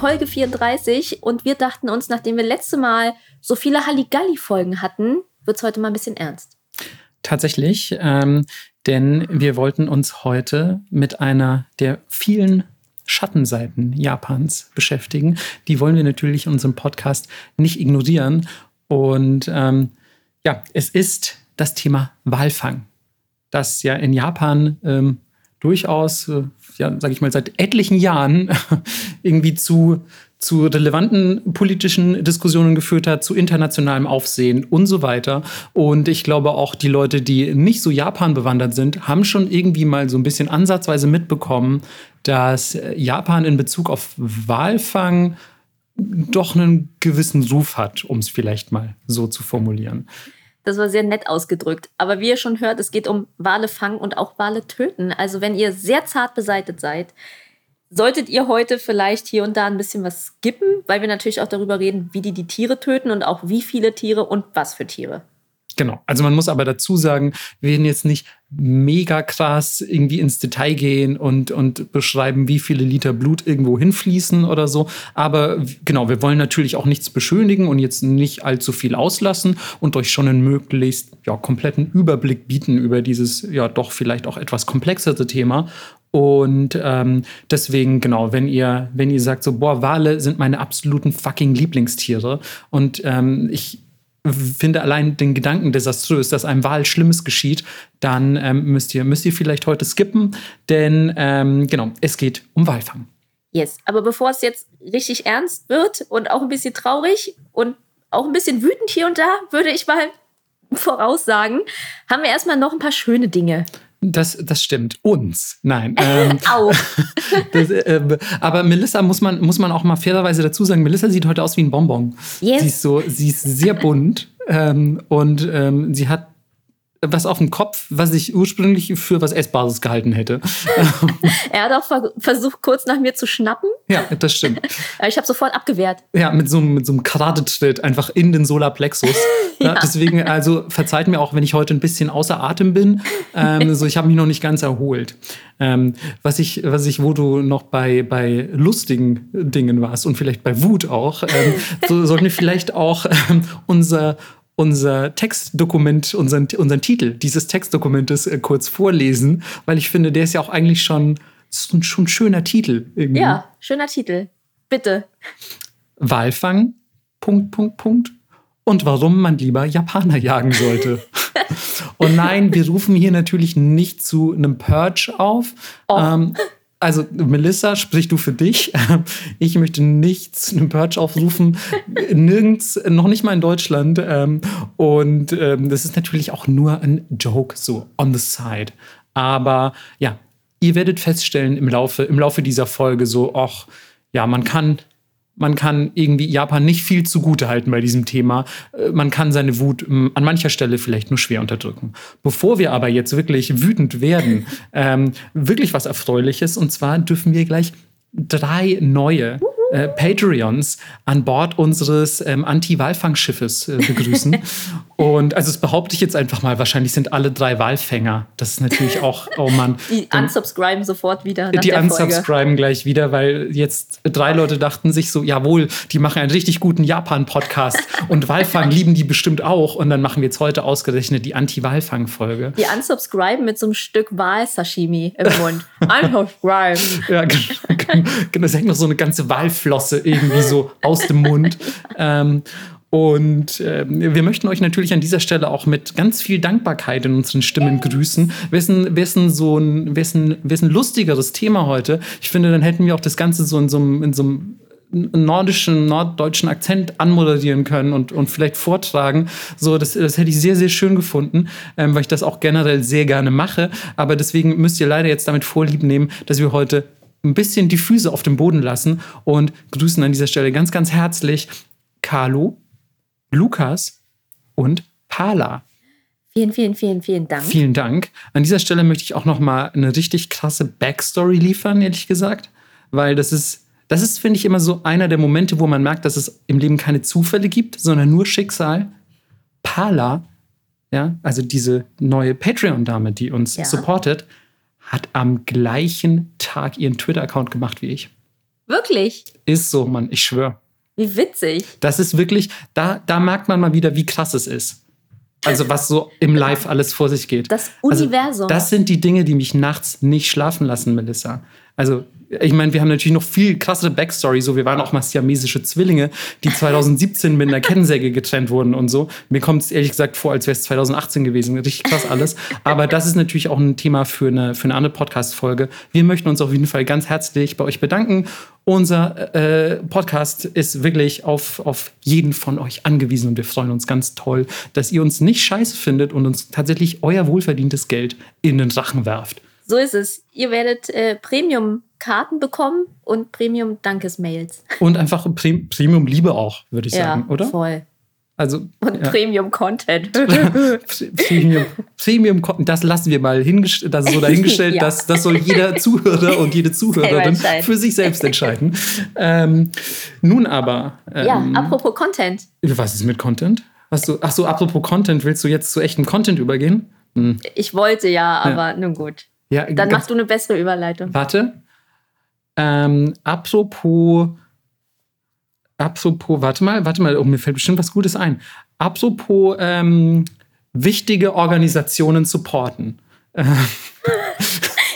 Folge 34 und wir dachten uns, nachdem wir letzte Mal so viele Halligalli-Folgen hatten, wird es heute mal ein bisschen ernst. Tatsächlich, ähm, denn wir wollten uns heute mit einer der vielen Schattenseiten Japans beschäftigen. Die wollen wir natürlich in unserem Podcast nicht ignorieren. Und ähm, ja, es ist das Thema Walfang, das ja in Japan ähm, durchaus, äh, ja, sage ich mal, seit etlichen Jahren irgendwie zu, zu relevanten politischen Diskussionen geführt hat, zu internationalem Aufsehen und so weiter. Und ich glaube auch die Leute, die nicht so Japan bewandert sind, haben schon irgendwie mal so ein bisschen ansatzweise mitbekommen, dass Japan in Bezug auf Walfang doch einen gewissen Ruf hat, um es vielleicht mal so zu formulieren. Das war sehr nett ausgedrückt. Aber wie ihr schon hört, es geht um Wale fangen und auch Wale töten. Also wenn ihr sehr zart beseitet seid, solltet ihr heute vielleicht hier und da ein bisschen was skippen, weil wir natürlich auch darüber reden, wie die die Tiere töten und auch wie viele Tiere und was für Tiere. Genau. Also man muss aber dazu sagen, wir werden jetzt nicht mega krass irgendwie ins Detail gehen und, und beschreiben, wie viele Liter Blut irgendwo hinfließen oder so. Aber genau, wir wollen natürlich auch nichts beschönigen und jetzt nicht allzu viel auslassen und euch schon einen möglichst ja, kompletten Überblick bieten über dieses ja doch vielleicht auch etwas komplexere Thema. Und ähm, deswegen, genau, wenn ihr, wenn ihr sagt, so, boah, Wale sind meine absoluten fucking Lieblingstiere und ähm, ich finde allein den Gedanken desaströs, dass einem Wal Schlimmes geschieht, dann ähm, müsst, ihr, müsst ihr vielleicht heute skippen, denn ähm, genau, es geht um Walfang. Yes, aber bevor es jetzt richtig ernst wird und auch ein bisschen traurig und auch ein bisschen wütend hier und da, würde ich mal voraussagen, haben wir erstmal noch ein paar schöne Dinge. Das, das stimmt. Uns. Nein. Ähm, auch. das, äh, aber Melissa muss man, muss man auch mal fairerweise dazu sagen, Melissa sieht heute aus wie ein Bonbon. Yes. Sie ist so, sie ist sehr bunt ähm, und ähm, sie hat was auf dem Kopf, was ich ursprünglich für was Essbares gehalten hätte. er hat auch ver versucht, kurz nach mir zu schnappen. Ja, das stimmt. Ich habe sofort abgewehrt. Ja, mit so, mit so einem Karatetritt einfach in den Solarplexus. ja. Deswegen, also verzeiht mir auch, wenn ich heute ein bisschen außer Atem bin. Ähm, so, ich habe mich noch nicht ganz erholt. Ähm, was ich, was ich, wo du noch bei, bei lustigen Dingen warst und vielleicht bei Wut auch, ähm, so sollten wir vielleicht auch ähm, unser unser Textdokument, unseren, unseren Titel dieses Textdokumentes äh, kurz vorlesen, weil ich finde, der ist ja auch eigentlich schon, ein, schon ein schöner Titel. Irgendwie. Ja, schöner Titel. Bitte. Walfang, Punkt, Punkt, Punkt. Und warum man lieber Japaner jagen sollte. Und nein, wir rufen hier natürlich nicht zu einem Purge auf. Oh. Ähm, also Melissa, sprich du für dich. Ich möchte nicht zu einem Purge aufrufen, nirgends, noch nicht mal in Deutschland. Ähm, und ähm, das ist natürlich auch nur ein Joke, so on the side. Aber ja, ihr werdet feststellen im Laufe, im Laufe dieser Folge so, ach, ja, man kann man kann irgendwie Japan nicht viel zugute halten bei diesem Thema. Äh, man kann seine Wut hm, an mancher Stelle vielleicht nur schwer unterdrücken. Bevor wir aber jetzt wirklich wütend werden, ähm, wirklich was Erfreuliches. Und zwar dürfen wir gleich drei neue äh, Patreons an Bord unseres ähm, Anti-Walfangschiffes äh, begrüßen. Und also das behaupte ich jetzt einfach mal, wahrscheinlich sind alle drei Walfänger. Das ist natürlich auch, oh Mann. Die unsubscriben sofort wieder. Die unsubscriben gleich wieder, weil jetzt drei Leute dachten sich so, jawohl, die machen einen richtig guten Japan-Podcast und Walfang lieben die bestimmt auch. Und dann machen wir jetzt heute ausgerechnet die Anti-Walfang-Folge. Die unsubscriben mit so einem Stück Wal-Sashimi im Mund. unsubscribe. ja, genau. genau. Das hängt noch so eine ganze Walflosse irgendwie so aus dem Mund. Ähm, und äh, wir möchten euch natürlich an dieser Stelle auch mit ganz viel Dankbarkeit in unseren Stimmen grüßen. Wessen, wessen so ein, wessen, wessen lustigeres Thema heute. Ich finde, dann hätten wir auch das Ganze so in so einem, in so einem nordischen, norddeutschen Akzent anmoderieren können und, und vielleicht vortragen. So, das, das hätte ich sehr, sehr schön gefunden, ähm, weil ich das auch generell sehr gerne mache. Aber deswegen müsst ihr leider jetzt damit Vorlieb nehmen, dass wir heute ein bisschen die Füße auf dem Boden lassen und grüßen an dieser Stelle ganz, ganz herzlich Carlo, Lukas und Pala. Vielen, vielen, vielen, vielen Dank. Vielen Dank. An dieser Stelle möchte ich auch noch mal eine richtig krasse Backstory liefern, ehrlich gesagt, weil das ist, das ist, finde ich, immer so einer der Momente, wo man merkt, dass es im Leben keine Zufälle gibt, sondern nur Schicksal. Pala, ja, also diese neue Patreon-Dame, die uns ja. supportet, hat am gleichen Tag ihren Twitter-Account gemacht wie ich. Wirklich? Ist so, Mann, ich schwöre. Wie witzig. Das ist wirklich, da, da merkt man mal wieder, wie krass es ist. Also was so im Live alles vor sich geht. Das Universum. Also, das sind die Dinge, die mich nachts nicht schlafen lassen, Melissa. Also ich meine, wir haben natürlich noch viel krassere Backstory. So, wir waren auch mal siamesische Zwillinge, die 2017 mit einer Kettensäge getrennt wurden und so. Mir kommt es ehrlich gesagt vor, als wäre es 2018 gewesen. Richtig krass alles. Aber das ist natürlich auch ein Thema für eine, für eine andere Podcast-Folge. Wir möchten uns auf jeden Fall ganz herzlich bei euch bedanken. Unser äh, Podcast ist wirklich auf, auf jeden von euch angewiesen und wir freuen uns ganz toll, dass ihr uns nicht scheiße findet und uns tatsächlich euer wohlverdientes Geld in den Rachen werft. So ist es. Ihr werdet äh, Premium-Karten bekommen und Premium-Dankesmails. Und einfach Pre Premium-Liebe auch, würde ich Ja, sagen, oder? voll. Also, Und ja. Premium-Content. Premium, Premium, das lassen wir mal hingest das ist so dahingestellt, Ja. dass das soll jeder Zuhörer und jede Zuhörerin für sich selbst entscheiden. ähm, nun aber, ähm, ja, apropos Content. was ist mit Content? Hast du, ach so, apropos Content, willst du jetzt zu echtem Content übergehen? Hm. Ich wollte ja, aber nun gut. Ja, Dann machst du eine bessere Überleitung. Warte. Ähm, apropos, apropos, warte mal, warte mal, oh, mir fällt bestimmt was Gutes ein. Apropos ähm, wichtige Organisationen supporten.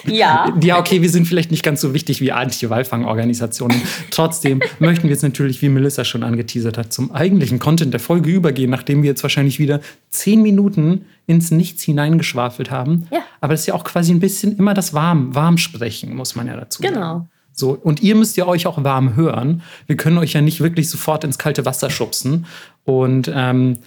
Ja. Ja, okay, wir sind vielleicht nicht ganz so wichtig wie Anti-Walfang-Organisationen. Trotzdem möchten wir jetzt natürlich, wie Melissa schon angeteasert hat, zum eigentlichen Content der Folge übergehen, nachdem wir jetzt wahrscheinlich wieder zehn Minuten ins Nichts hineingeschwafelt haben. Ja. Aber das ist ja auch quasi ein bisschen immer das Warm, Warmsprechen, muss man ja dazu sagen. Genau. So, und ihr müsst ja euch auch warm hören. Wir können euch ja nicht wirklich sofort ins kalte Wasser schubsen. Und ähm,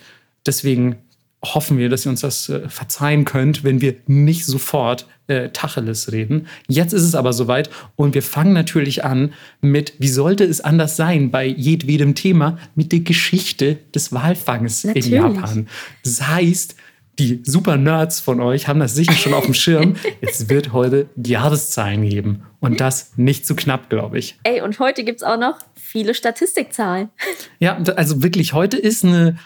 deswegen hoffen wir, dass ihr uns das äh, verzeihen könnt, wenn wir nicht sofort äh, Tacheles reden. Jetzt ist es aber soweit und wir fangen natürlich an mit, wie sollte es anders sein bei jedwedem Thema, mit der Geschichte des Walfangs Natürlich. in Japan. Das heißt, die super Nerds von euch haben das sicher schon auf dem Schirm. Es wird heute Jahreszahlen geben. Und das nicht zu knapp, glaube ich. Ey, und heute gibt es auch noch viele Statistikzahlen. Ja, also wirklich, heute ist eine,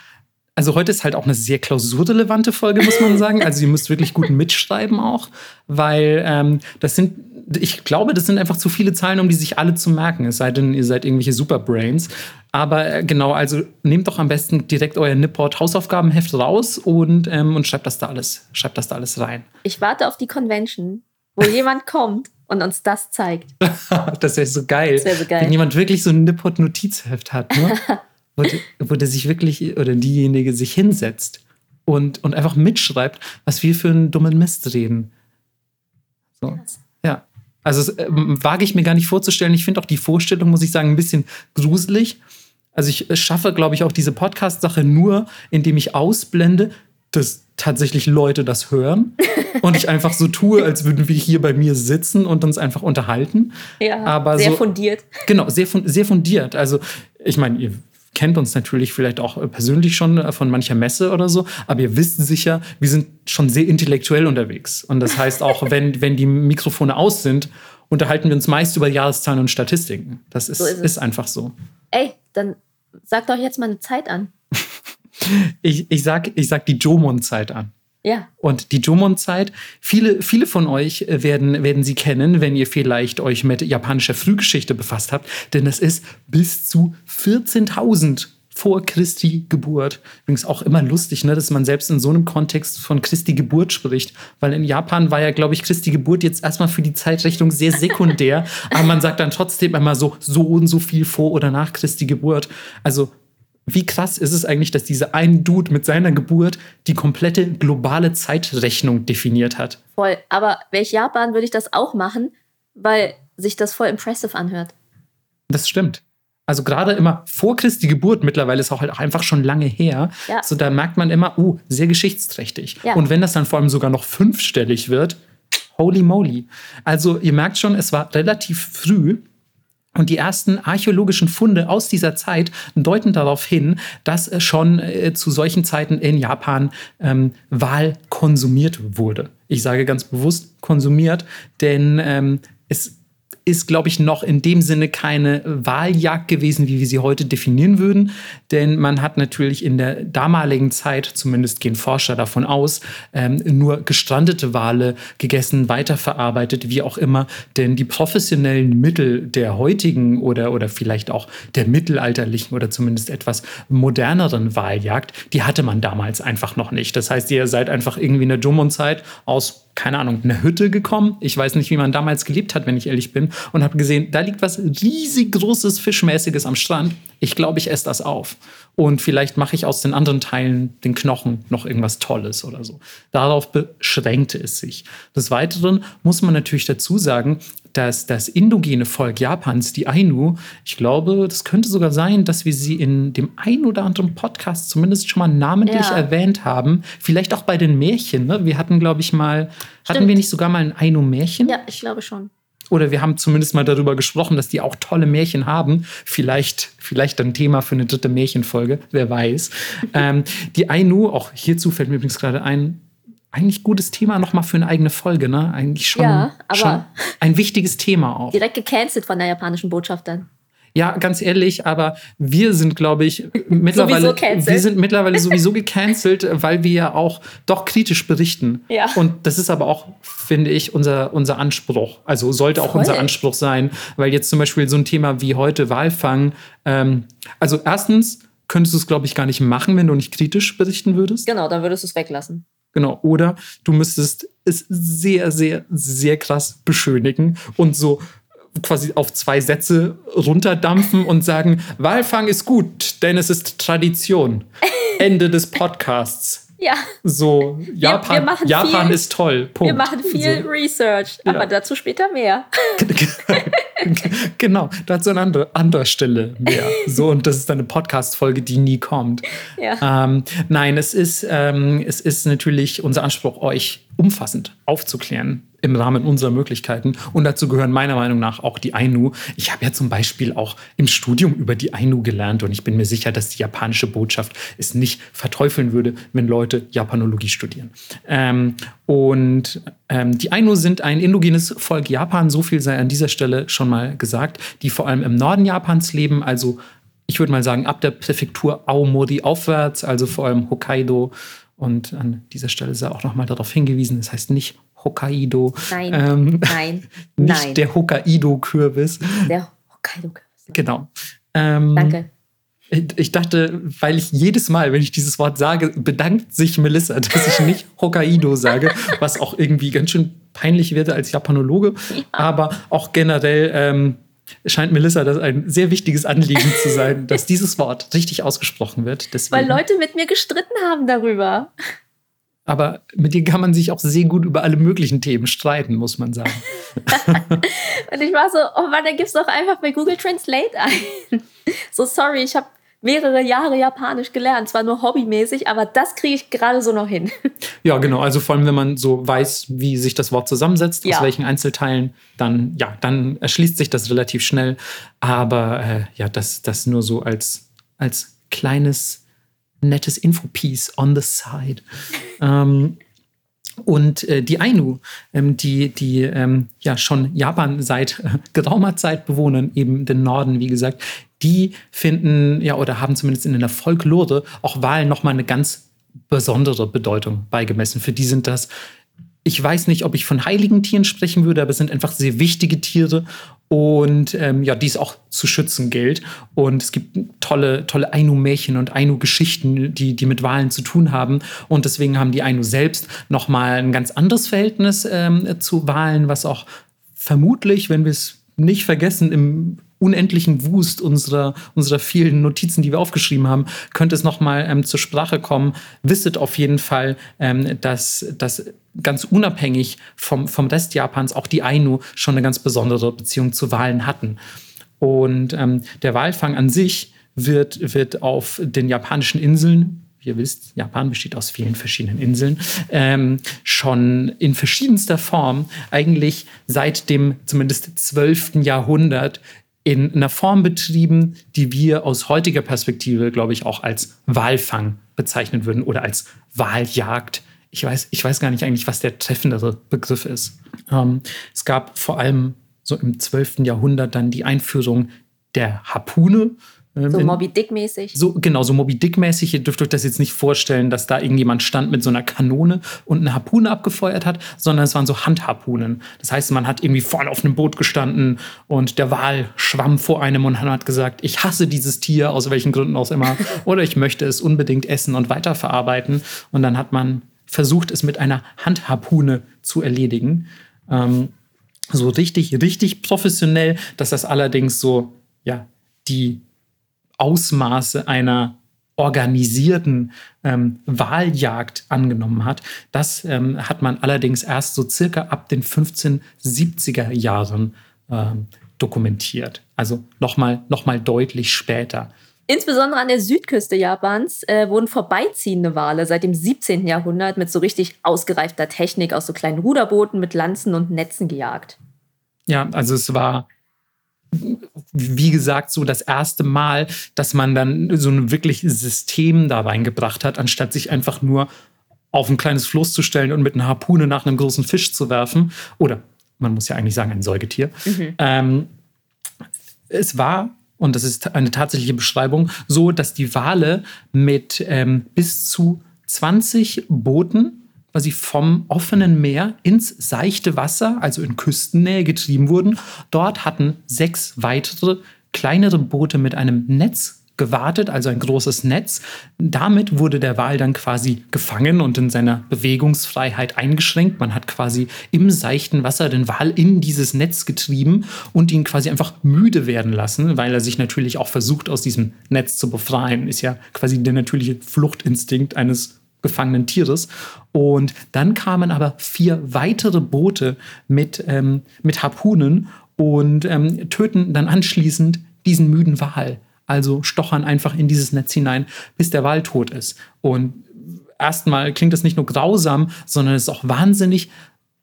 also heute ist halt auch eine sehr klausurrelevante Folge, muss man sagen. Also ihr müsst wirklich gut mitschreiben auch, weil ähm, das sind, ich glaube, das sind einfach zu viele Zahlen, um die sich alle zu merken. Es sei denn, ihr seid irgendwelche Superbrains. Aber äh, genau, also nehmt doch am besten direkt euer Nipport Hausaufgabenheft raus und, ähm, und schreibt das da alles, schreibt das da alles rein. Ich warte auf die Convention, wo jemand kommt und uns das zeigt. das wäre so geil. Das wär so geil. Wenn jemand wirklich so ein Nipport-Notizheft hat, ne? wo, der, wo der sich wirklich oder diejenige sich hinsetzt und, und einfach mitschreibt, was wir für einen dummen Mist reden. So. Ja. Also ähm, wage ich mir gar nicht vorzustellen. Ich finde auch die Vorstellung, muss ich sagen, ein bisschen gruselig. Also ich äh, schaffe, glaube ich, auch diese Podcast-Sache nur, indem ich ausblende, dass tatsächlich Leute das hören und ich einfach so tue, als würden wir hier bei mir sitzen und uns einfach unterhalten. Ja, Aber sehr so- fundiert. Genau, sehr, sehr fundiert. Also, ich meine, ihr kennt uns natürlich vielleicht auch äh, persönlich schon äh, von mancher Messe oder so, aber ihr wisst sicher, wir sind schon sehr intellektuell unterwegs. Und das heißt auch, wenn, wenn die Mikrofone aus sind, unterhalten wir uns meist über Jahreszahlen und Statistiken. Das ist, So ist ist einfach so. Ey, dann sag doch jetzt mal eine Zeit an. Ich, ich, sag, ich sag die Jomon-Zeit an. Ja, Und die Jomon-Zeit, viele, viele von euch äh, werden, werden sie kennen, wenn ihr vielleicht euch mit japanischer Frühgeschichte befasst habt, denn das ist bis zu 14.000 vor Christi Geburt. Übrigens auch immer lustig, ne, dass man selbst in so einem Kontext von Christi Geburt spricht, weil in Japan war ja, glaube ich, Christi Geburt jetzt erstmal für die Zeitrechnung sehr sekundär, aber man sagt dann trotzdem immer so, so und so viel vor oder nach Christi Geburt. Also wie krass ist es eigentlich, dass dieser ein Dude mit seiner Geburt die komplette globale Zeitrechnung definiert hat? voll. Aber welch Japan würde ich das auch machen, weil sich das voll impressive anhört. Das stimmt. Also gerade immer vor Christi Geburt, mittlerweile ist auch halt auch einfach schon lange her. Ja. So da merkt man immer, uh, sehr geschichtsträchtig. Ja. Und wenn das dann vor allem sogar noch fünfstellig wird, holy moly. Also ihr merkt schon, es war relativ früh. Und die ersten archäologischen Funde aus dieser Zeit deuten darauf hin, dass äh, schon äh, zu solchen Zeiten in Japan ähm, Wal konsumiert wurde. Ich sage ganz bewusst konsumiert, denn ähm, es ist, glaube ich, noch in dem Sinne keine Wahljagd gewesen, wie wir sie heute definieren würden. Denn man hat natürlich in der damaligen Zeit, zumindest gehen Forscher davon aus, ähm, nur gestrandete Wale gegessen, weiterverarbeitet, wie auch immer. Denn die professionellen Mittel der heutigen oder, oder vielleicht auch der mittelalterlichen oder zumindest etwas moderneren Wahljagd, die hatte man damals einfach noch nicht. Das heißt, ihr seid einfach irgendwie in der Drummond-Zeit aus keine Ahnung, eine Hütte gekommen. Ich weiß nicht, wie man damals gelebt hat, wenn ich ehrlich bin. Und habe gesehen, da liegt was riesig großes, Fischmäßiges am Strand. Ich glaube, ich esse das auf. Und vielleicht mache ich aus den anderen Teilen, den Knochen, noch irgendwas Tolles oder so. Darauf beschränkte es sich. Des Weiteren muss man natürlich dazu sagen, dass das indogene Volk Japans, die Ainu, ich glaube, das könnte sogar sein, dass wir sie in dem ein oder anderen Podcast zumindest schon mal namentlich ja. erwähnt haben. Vielleicht auch bei den Märchen. Ne? Wir hatten, glaube ich, mal, Stimmt. hatten wir nicht sogar mal ein Ainu-Märchen? Ja, ich glaube schon. Oder wir haben zumindest mal darüber gesprochen, dass die auch tolle Märchen haben. Vielleicht, vielleicht ein Thema für eine dritte Märchenfolge, wer weiß. ähm, die Ainu, auch hierzu fällt mir übrigens gerade ein, eigentlich gutes Thema nochmal für eine eigene Folge, ne? Eigentlich schon, ja, schon ein wichtiges Thema auch. Direkt gecancelt von der japanischen Botschaft dann. Ja, ganz ehrlich, aber wir sind, glaube ich, mittlerweile, wir sind mittlerweile sowieso gecancelt, weil wir ja auch doch kritisch berichten. Ja. Und das ist aber auch, finde ich, unser, unser Anspruch. Also sollte Voll. auch unser Anspruch sein, weil jetzt zum Beispiel so ein Thema wie heute Walfang, ähm, also erstens könntest du es, glaube ich, gar nicht machen, wenn du nicht kritisch berichten würdest. Genau, dann würdest du es weglassen. Genau. Oder du müsstest es sehr, sehr, sehr krass beschönigen und so quasi auf zwei Sätze runterdampfen und sagen, Walfang ist gut, denn es ist Tradition. Ende des Podcasts. Ja. So, Japan, wir, wir Japan viel, ist toll. Punkt. Wir machen viel so. Research, aber ja. dazu später mehr. genau, dazu an anderer, anderer Stelle mehr. So, und das ist eine Podcast-Folge, die nie kommt. Ja. Ähm, nein, es ist, ähm, es ist natürlich unser Anspruch, euch umfassend aufzuklären im Rahmen unserer Möglichkeiten. Und dazu gehören meiner Meinung nach auch die Ainu. Ich habe ja zum Beispiel auch im Studium über die Ainu gelernt und ich bin mir sicher, dass die japanische Botschaft es nicht verteufeln würde, wenn Leute Japanologie studieren. Ähm, und ähm, die Ainu sind ein indogenes Volk Japan, so viel sei an dieser Stelle schon mal gesagt, die vor allem im Norden Japans leben, also ich würde mal sagen, ab der Präfektur Aomori aufwärts, also vor allem Hokkaido. Und an dieser Stelle sei auch nochmal darauf hingewiesen, das heißt nicht Hokkaido. Nein, ähm, nein, nicht nein. der Hokkaido-Kürbis. Der Hokkaido-Kürbis. Genau. Ähm, Danke. Ich dachte, weil ich jedes Mal, wenn ich dieses Wort sage, bedankt sich Melissa, dass ich nicht Hokkaido sage, was auch irgendwie ganz schön peinlich wird als Japanologe. Ja. Aber auch generell ähm, scheint Melissa das ein sehr wichtiges Anliegen zu sein, dass dieses Wort richtig ausgesprochen wird. Deswegen. Weil Leute mit mir gestritten haben darüber. Aber mit dir kann man sich auch sehr gut über alle möglichen Themen streiten, muss man sagen. und ich war so, oh Mann, dann gib's doch einfach bei Google Translate ein. so, sorry, ich habe mehrere Jahre Japanisch gelernt, zwar nur hobbymäßig, aber das kriege ich gerade so noch hin. Ja, genau. Also vor allem, wenn man so weiß, wie sich das Wort zusammensetzt, ja. aus welchen Einzelteilen, dann ja, dann erschließt sich das relativ schnell. Aber äh, ja, das, das nur so als, als kleines nettes Infopiece on the side. ähm, und äh, die Ainu, ähm, die, die ähm, ja schon Japan seit äh, geraumer Zeit bewohnen, eben den Norden, wie gesagt, die finden ja oder haben zumindest in der Folklore auch Wahlen nochmal eine ganz besondere Bedeutung beigemessen. Für die sind das ich weiß nicht, ob ich von heiligen Tieren sprechen würde, aber es sind einfach sehr wichtige Tiere und ähm, ja, die es auch zu schützen gilt. Und es gibt tolle, tolle Ainu-Märchen und Ainu-Geschichten, die, die mit Wahlen zu tun haben. Und deswegen haben die Ainu selbst nochmal ein ganz anderes Verhältnis ähm, zu Wahlen, was auch vermutlich, wenn wir es nicht vergessen, im unendlichen Wust unserer, unserer vielen Notizen, die wir aufgeschrieben haben, könnte es nochmal ähm, zur Sprache kommen. Wisset auf jeden Fall, ähm, dass, dass ganz unabhängig vom, vom Rest Japans auch die Ainu schon eine ganz besondere Beziehung zu Wahlen hatten. Und ähm, der Walfang an sich wird, wird auf den japanischen Inseln, ihr wisst, Japan besteht aus vielen verschiedenen Inseln, ähm, schon in verschiedenster Form eigentlich seit dem zumindest 12. Jahrhundert in einer Form betrieben, die wir aus heutiger Perspektive, glaube ich, auch als Walfang bezeichnen würden oder als Waljagd. Ich weiß, ich weiß gar nicht eigentlich, was der treffendere Begriff ist. Ähm, es gab vor allem so im 12. Jahrhundert dann die Einführung der Harpune ähm, so Moby Dick-mäßig. So, genau, so Moby Dick-mäßig. Ihr dürft euch das jetzt nicht vorstellen, dass da irgendjemand stand mit so einer Kanone und eine Harpune abgefeuert hat, sondern es waren so Handharpunen. Das heißt, man hat irgendwie vorne auf einem Boot gestanden und der Wal schwamm vor einem und hat gesagt, ich hasse dieses Tier, aus welchen Gründen auch immer, oder ich möchte es unbedingt essen und weiterverarbeiten. Und dann hat man versucht, es mit einer Handharpune zu erledigen. Ähm, so richtig, richtig professionell, dass das allerdings so, ja, die Ausmaße einer organisierten ähm, Wahljagd angenommen hat. Das ähm, hat man allerdings erst so circa ab den 1570er Jahren ähm, dokumentiert. Also nochmal noch mal deutlich später. Insbesondere an der Südküste Japans äh, wurden vorbeiziehende Wale seit dem 17. Jahrhundert mit so richtig ausgereifter Technik aus so kleinen Ruderbooten mit Lanzen und Netzen gejagt. Ja, also es war wie gesagt, so das erste Mal, dass man dann so ein wirkliches System da reingebracht hat, anstatt sich einfach nur auf ein kleines Floß zu stellen und mit einer Harpune nach einem großen Fisch zu werfen. Oder man muss ja eigentlich sagen, ein Säugetier. Mhm. Ähm, es war, und das ist eine tatsächliche Beschreibung, so, dass die Wale mit ähm, bis zu 20 Booten quasi vom offenen Meer ins seichte Wasser, also in Küstennähe getrieben wurden. Dort hatten sechs weitere kleinere Boote mit einem Netz gewartet, also ein großes Netz. Damit wurde der Wal dann quasi gefangen und in seiner Bewegungsfreiheit eingeschränkt. Man hat quasi im seichten Wasser den Wal in dieses Netz getrieben und ihn quasi einfach müde werden lassen, weil er sich natürlich auch versucht, aus diesem Netz zu befreien. Ist ja quasi der natürliche Fluchtinstinkt eines gefangenen Tieres. Und dann kamen aber vier weitere Boote mit, ähm, mit Harpunen und ähm, töten dann anschließend diesen müden Wal. Also stochern einfach in dieses Netz hinein, bis der Wal tot ist. Und erstmal klingt das nicht nur grausam, sondern es ist auch wahnsinnig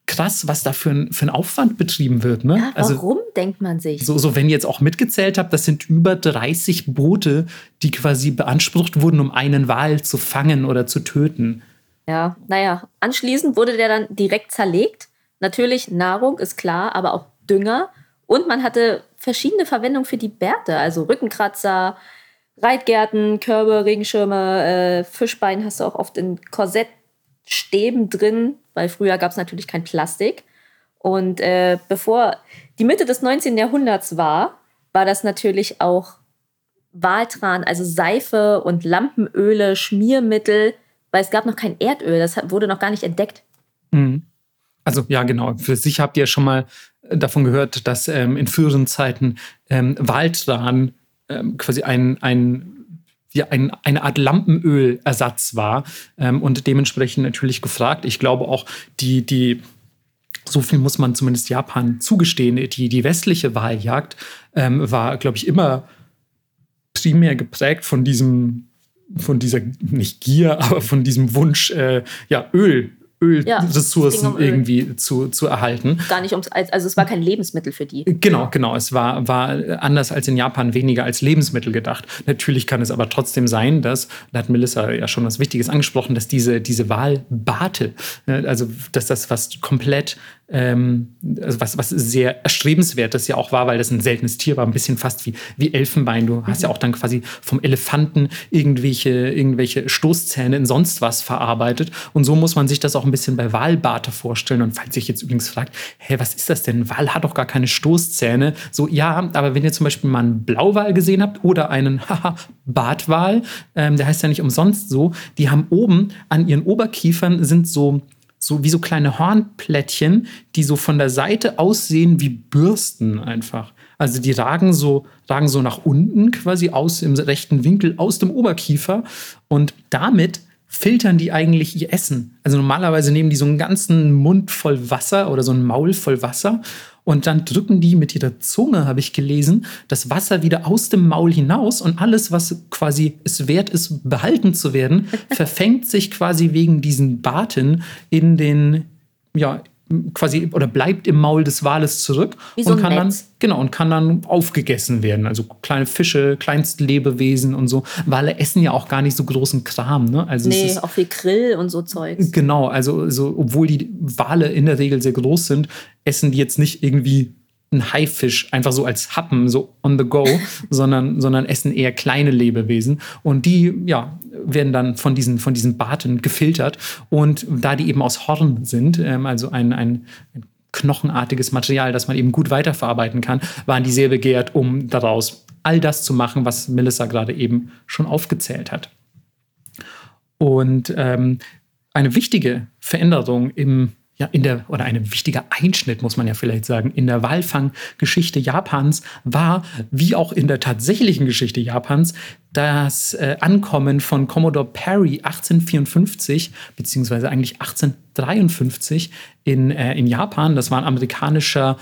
krass, was da für ein, für ein Aufwand betrieben wird. Ne? Ja, also warum also, denkt man sich? So, so, wenn ihr jetzt auch mitgezählt habt, das sind über 30 Boote, die quasi beansprucht wurden, um einen Wal zu fangen oder zu töten. Ja, naja, anschließend wurde der dann direkt zerlegt. Natürlich Nahrung ist klar, aber auch Dünger. Und man hatte verschiedene Verwendungen für die Bärte, also Rückenkratzer, Reitgärten, Körbe, Regenschirme, äh, Fischbein hast du auch oft in Korsettstäben drin, weil früher gab es natürlich kein Plastik. Und äh, bevor die Mitte des 19. Jahrhunderts war, war das natürlich auch Waltran, also Seife und Lampenöle, Schmiermittel, weil es gab noch kein Erdöl, das wurde noch gar nicht entdeckt. Mhm. Also ja, genau. Für sich habt ihr schon mal äh, davon gehört, dass ähm, in früheren Zeiten ähm, Waldran ähm, quasi ein, ein ja, ein, eine Art Lampenölersatz war ähm, und dementsprechend natürlich gefragt. Ich glaube auch, die, die, so viel muss man zumindest Japan zugestehen, die, die westliche Wahljagd ähm, war, glaube ich, immer primär geprägt von diesem von dieser, nicht Gier, aber von diesem Wunsch, äh, ja, Öl Ölressourcen ja, um irgendwie Öl. zu, zu erhalten. Gar nicht ums, also es war kein Lebensmittel für die. Genau, genau. Es war, war anders als in Japan weniger als Lebensmittel gedacht. Natürlich kann es aber trotzdem sein, dass, da hat Melissa ja schon was Wichtiges angesprochen, dass diese, diese Walbarte, ne, also dass das was komplett ähm, also was, was sehr erstrebenswertes ja auch war, weil das ein seltenes Tier war, ein bisschen fast wie, wie Elfenbein. Du hast ja auch dann quasi vom Elefanten irgendwelche, irgendwelche Stoßzähne in sonst was verarbeitet. Und so muss man sich das auch ein bisschen bei Walbarte vorstellen. Und falls sich jetzt übrigens fragt, hä, was ist das denn? Wal hat doch gar keine Stoßzähne. So, ja, aber wenn ihr zum Beispiel mal einen Blauwal gesehen habt oder einen, haha, Bartwal, ähm, der heißt ja nicht umsonst so, die haben oben an ihren Oberkiefern sind so so wie so kleine Hornplättchen, die so von der Seite aussehen wie Bürsten einfach. Also die ragen so, ragen so nach unten quasi aus im rechten Winkel aus dem Oberkiefer und damit filtern die eigentlich ihr Essen. Also normalerweise nehmen die so einen ganzen Mund voll Wasser oder so ein Maul voll Wasser und dann drücken die mit ihrer Zunge, habe ich gelesen, das Wasser wieder aus dem Maul hinaus und alles, was quasi es wert ist, behalten zu werden, verfängt sich quasi wegen diesen Baten in den, ja, quasi oder bleibt im Maul des Wales zurück Wie so und kann Netz. dann genau und kann dann aufgegessen werden. Also kleine Fische, Kleinstlebewesen und so. Wale essen ja auch gar nicht so großen Kram. Ne? Also nee, auch viel Grill und so Zeugs. Genau, also so, obwohl die Wale in der Regel sehr groß sind, essen die jetzt nicht irgendwie einen Haifisch einfach so als Happen, so on the go, sondern, sondern essen eher kleine Lebewesen. Und die, ja, werden dann von diesen, von diesen Barten gefiltert. Und da die eben aus Horn sind, ähm, also ein, ein, ein knochenartiges Material, das man eben gut weiterverarbeiten kann, waren die sehr begehrt, um daraus all das zu machen, was Melissa gerade eben schon aufgezählt hat. Und ähm, eine wichtige Veränderung im ja, in der, oder ein wichtiger Einschnitt, muss man ja vielleicht sagen, in der Walfanggeschichte Japans war, wie auch in der tatsächlichen Geschichte Japans, das äh, Ankommen von Commodore Perry 1854, beziehungsweise eigentlich 1853 in, äh, in Japan. Das war ein amerikanischer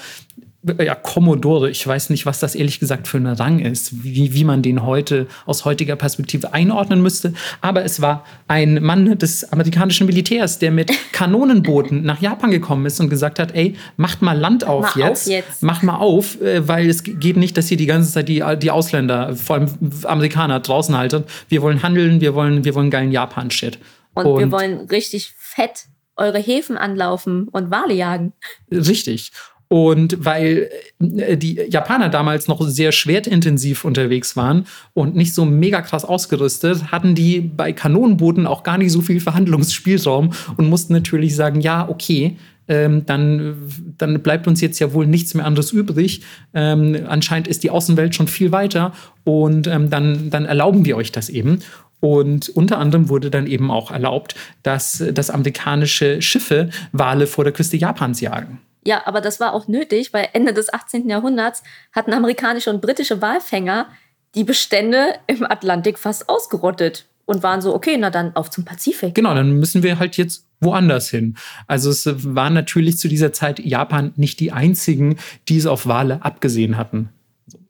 ja, Commodore, ich weiß nicht, was das ehrlich gesagt für ein Rang ist, wie, wie man den heute aus heutiger Perspektive einordnen müsste. Aber es war ein Mann des amerikanischen Militärs, der mit Kanonenbooten nach Japan gekommen ist und gesagt hat, ey, macht mal Land auf, mal jetzt. auf jetzt. Mach mal auf, äh, weil es geht nicht, dass ihr die ganze Zeit die, die Ausländer, vor allem Amerikaner, draußen haltet. Wir wollen handeln, wir wollen, wir wollen geilen Japan-Shit. Und, und wir wollen richtig fett eure Häfen anlaufen und Wale jagen. Richtig. Und weil äh, die Japaner damals noch sehr schwertintensiv unterwegs waren und nicht so mega krass ausgerüstet, hatten die bei Kanonenbooten auch gar nicht so viel Verhandlungsspielraum und mussten natürlich sagen, ja, okay, ähm, dann, dann bleibt uns jetzt ja wohl nichts mehr anderes übrig. Ähm, anscheinend ist die Außenwelt schon viel weiter und ähm, dann, dann erlauben wir euch das eben. Und unter anderem wurde dann eben auch erlaubt, dass, dass amerikanische Schiffe Wale vor der Küste Japans jagen. Ja, aber das war auch nötig, weil Ende des 18. Jahrhunderts hatten amerikanische und britische Walfänger die Bestände im Atlantik fast ausgerottet und waren so, okay, na dann auf zum Pazifik. Genau, dann müssen wir halt jetzt woanders hin. Also es waren natürlich zu dieser Zeit Japan nicht die einzigen, die es auf Wale abgesehen hatten.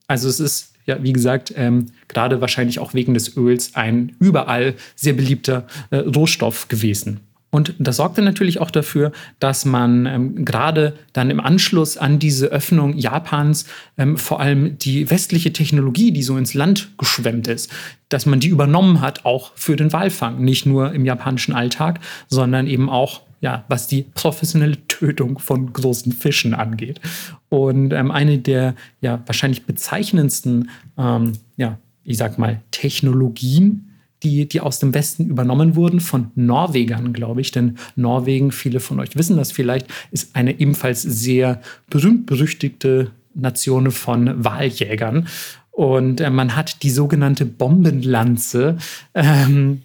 Also es ist ja, wie gesagt, ähm, gerade wahrscheinlich auch wegen des Öls ein überall sehr beliebter äh, Rohstoff gewesen. Und das sorgte natürlich auch dafür, dass man ähm, gerade dann im Anschluss an diese Öffnung Japans ähm, vor allem die westliche Technologie, die so ins Land geschwemmt ist, dass man die übernommen hat, auch für den Walfang. Nicht nur im japanischen Alltag, sondern eben auch ja, was die professionelle Tötung von großen Fischen angeht. Und ähm, eine der ja wahrscheinlich bezeichnendsten, ähm, ja, ich sag mal, Technologien die, die aus dem Westen übernommen wurden von Norwegern, glaube ich. Denn Norwegen, viele von euch wissen das vielleicht, ist eine ebenfalls sehr berühmt-berüchtigte Nation von Wahljägern. Und äh, man hat die sogenannte Bombenlanze. Ähm,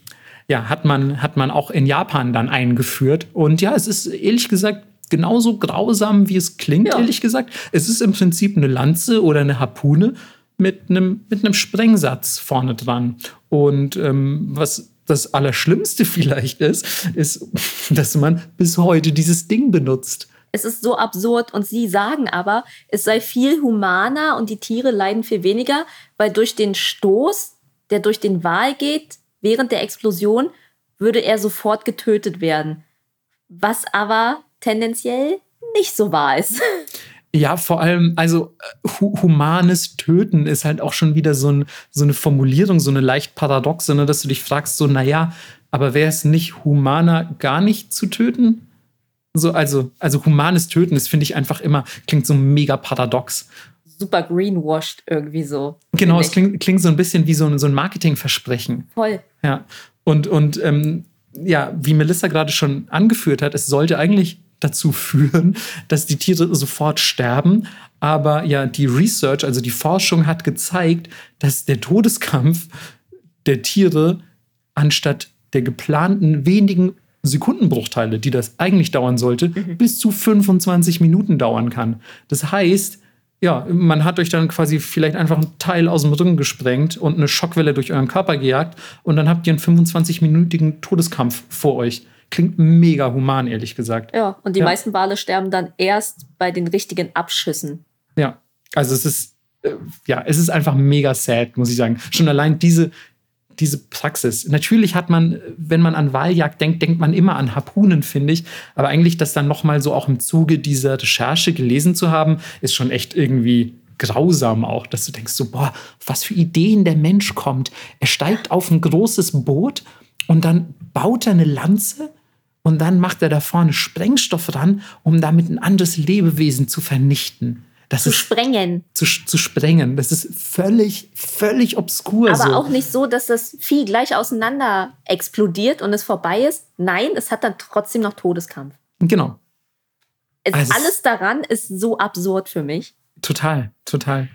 ja, hat man, hat man auch in Japan dann eingeführt. Und ja, es ist ehrlich gesagt genauso grausam, wie es klingt, ja. ehrlich gesagt. Es ist im Prinzip eine Lanze oder eine Harpune mit einem, mit einem Sprengsatz vorne dran. Und ähm, was das Allerschlimmste vielleicht ist, ist, dass man bis heute dieses Ding benutzt. Es ist so absurd und sie sagen aber, es sei viel humaner und die Tiere leiden viel weniger, weil durch den Stoß, der durch den Wal geht, während der Explosion, würde er sofort getötet werden. Was aber tendenziell nicht so wahr ist. Ja, vor allem, also äh, hu humanes Töten ist halt auch schon wieder so, ein, so eine Formulierung, so eine leicht paradoxe, ne, dass du dich fragst, so, naja, aber wäre es nicht humaner, gar nicht zu töten? So, also, also humanes Töten, das finde ich einfach immer, klingt so mega paradox. Super greenwashed irgendwie so. Genau, es klingt, klingt so ein bisschen wie so ein, so ein Marketingversprechen. Voll. Ja. Und, und ähm, ja, wie Melissa gerade schon angeführt hat, es sollte eigentlich dazu führen, dass die Tiere sofort sterben. Aber ja, die Research, also die Forschung hat gezeigt, dass der Todeskampf der Tiere anstatt der geplanten wenigen Sekundenbruchteile, die das eigentlich dauern sollte, mhm. bis zu 25 Minuten dauern kann. Das heißt, ja, man hat euch dann quasi vielleicht einfach einen Teil aus dem Rücken gesprengt und eine Schockwelle durch euren Körper gejagt und dann habt ihr einen 25-minütigen Todeskampf vor euch. Klingt mega human, ehrlich gesagt. Ja, und die ja. meisten Wale sterben dann erst bei den richtigen Abschüssen. Ja, also es ist, äh, ja, es ist einfach mega sad, muss ich sagen. Schon allein diese, diese Praxis. Natürlich hat man, wenn man an Wahljagd denkt, denkt man immer an Harpunen, finde ich. Aber eigentlich das dann nochmal so auch im Zuge dieser Recherche gelesen zu haben, ist schon echt irgendwie grausam auch, dass du denkst so, boah, was für Ideen der Mensch kommt. Er steigt auf ein großes Boot und dann baut er eine Lanze und dann macht er da vorne Sprengstoff ran, um damit ein anderes Lebewesen zu vernichten. Das zu ist sprengen. zu, zu sprengen. Das ist völlig, völlig obskur. Aber so. auch nicht so, dass das Vieh gleich auseinander explodiert und es vorbei ist. Nein, es hat dann trotzdem noch Todeskampf. Genau. Es, Also es- alles daran ist so absurd für mich. Total, total.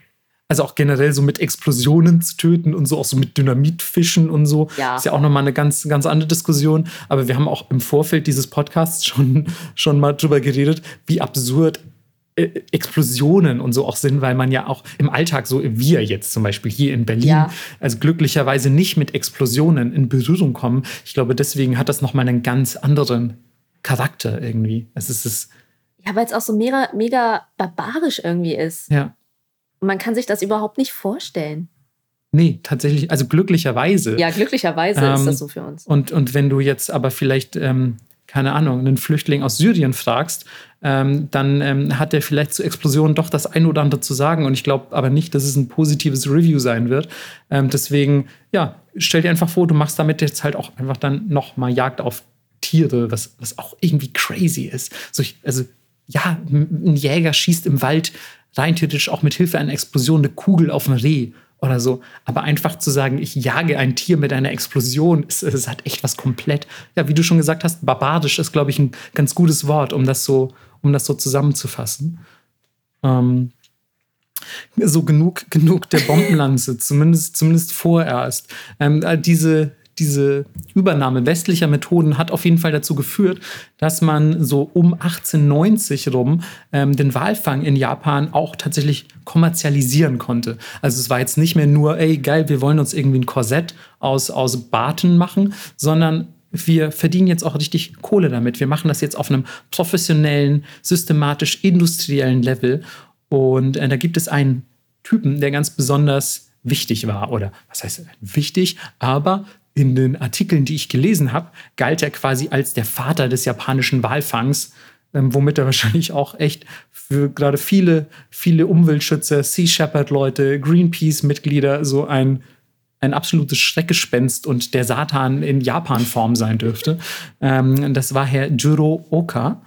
Also auch generell so mit Explosionen zu töten und so auch so mit Dynamitfischen und so. Ja. Ist ja auch nochmal eine ganz, ganz andere Diskussion. Aber wir haben auch im Vorfeld dieses Podcasts schon, schon mal drüber geredet, wie absurd äh, Explosionen und so auch sind, weil man ja auch im Alltag, so wir jetzt zum Beispiel hier in Berlin, Ja. also glücklicherweise nicht mit Explosionen in Berührung kommen. Ich glaube, deswegen hat das nochmal einen ganz anderen Charakter irgendwie. Es ist es, Ja, weil es auch so mega, mega barbarisch irgendwie ist. ja. Man kann sich das überhaupt nicht vorstellen. Nee, tatsächlich, also glücklicherweise. Ja, glücklicherweise Ähm, ist das so für uns. Und, und wenn du jetzt aber vielleicht, ähm, keine Ahnung, einen Flüchtling aus Syrien fragst, ähm, dann ähm, hat er vielleicht zu Explosionen doch das ein oder andere zu sagen. Und ich glaube aber nicht, dass es ein positives Review sein wird. Ähm, deswegen, ja, stell dir einfach vor, du machst damit jetzt halt auch einfach dann noch mal Jagd auf Tiere, was, was auch irgendwie crazy ist. So, also, ja, ein Jäger schießt im Wald rein theoretisch auch mit Hilfe einer Explosion eine Kugel auf ein Reh oder so. Aber einfach zu sagen, ich jage ein Tier mit einer Explosion, es, es hat echt was komplett, ja, wie du schon gesagt hast, barbarisch ist, glaube ich, ein ganz gutes Wort, um das so, um das so zusammenzufassen. Ähm, so genug, genug der Bombenlanze, zumindest, zumindest vorerst. Ähm, äh, diese, diese Übernahme westlicher Methoden hat auf jeden Fall dazu geführt, dass man so um 1890 rum ähm, den Walfang in Japan auch tatsächlich kommerzialisieren konnte. Also es war jetzt nicht mehr nur, ey, geil, wir wollen uns irgendwie ein Korsett aus, aus Barten machen, sondern wir verdienen jetzt auch richtig Kohle damit. Wir machen das jetzt auf einem professionellen, systematisch industriellen Level. Und äh, da gibt es einen Typen, der ganz besonders wichtig war. Oder was heißt wichtig? Aber in den Artikeln, die ich gelesen habe, galt er quasi als der Vater des japanischen Walfangs, ähm, womit er wahrscheinlich auch echt für gerade viele, viele Umweltschützer, Sea Shepherd-Leute, Greenpeace-Mitglieder so ein ein absolutes Schreckgespenst und der Satan in Japan-Form sein dürfte. Ähm, das war Herr Juro Oka.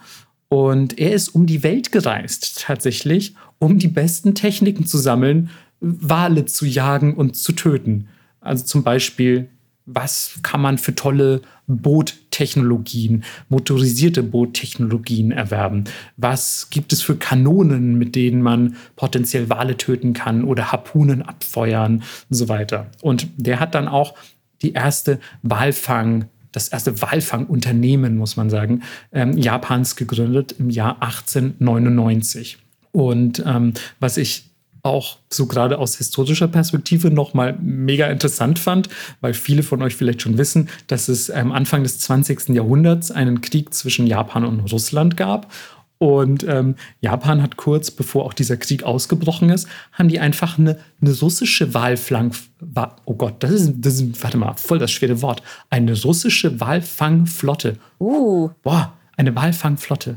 Und er ist um die Welt gereist, tatsächlich, um die besten Techniken zu sammeln, Wale zu jagen und zu töten. Also zum Beispiel, was kann man für tolle Boottechnologien, motorisierte Boottechnologien erwerben? Was gibt es für Kanonen, mit denen man potenziell Wale töten kann oder Harpunen abfeuern und so weiter? Und der hat dann auch die erste Walfang das erste Walfangunternehmen, muss man sagen, ähm, Japans gegründet im Jahr 1899. Und ähm, was ich auch so gerade aus historischer Perspektive nochmal mega interessant fand, weil viele von euch vielleicht schon wissen, dass es am Anfang des 20. Jahrhunderts einen Krieg zwischen Japan und Russland gab. Und ähm, Japan hat kurz bevor auch dieser Krieg ausgebrochen ist, haben die einfach eine, eine russische Walflang, wa oh Gott, das ist, das ist, warte mal, voll das schwere Wort, eine russische Walfangflotte. Uh, Boah, eine Walfangflotte.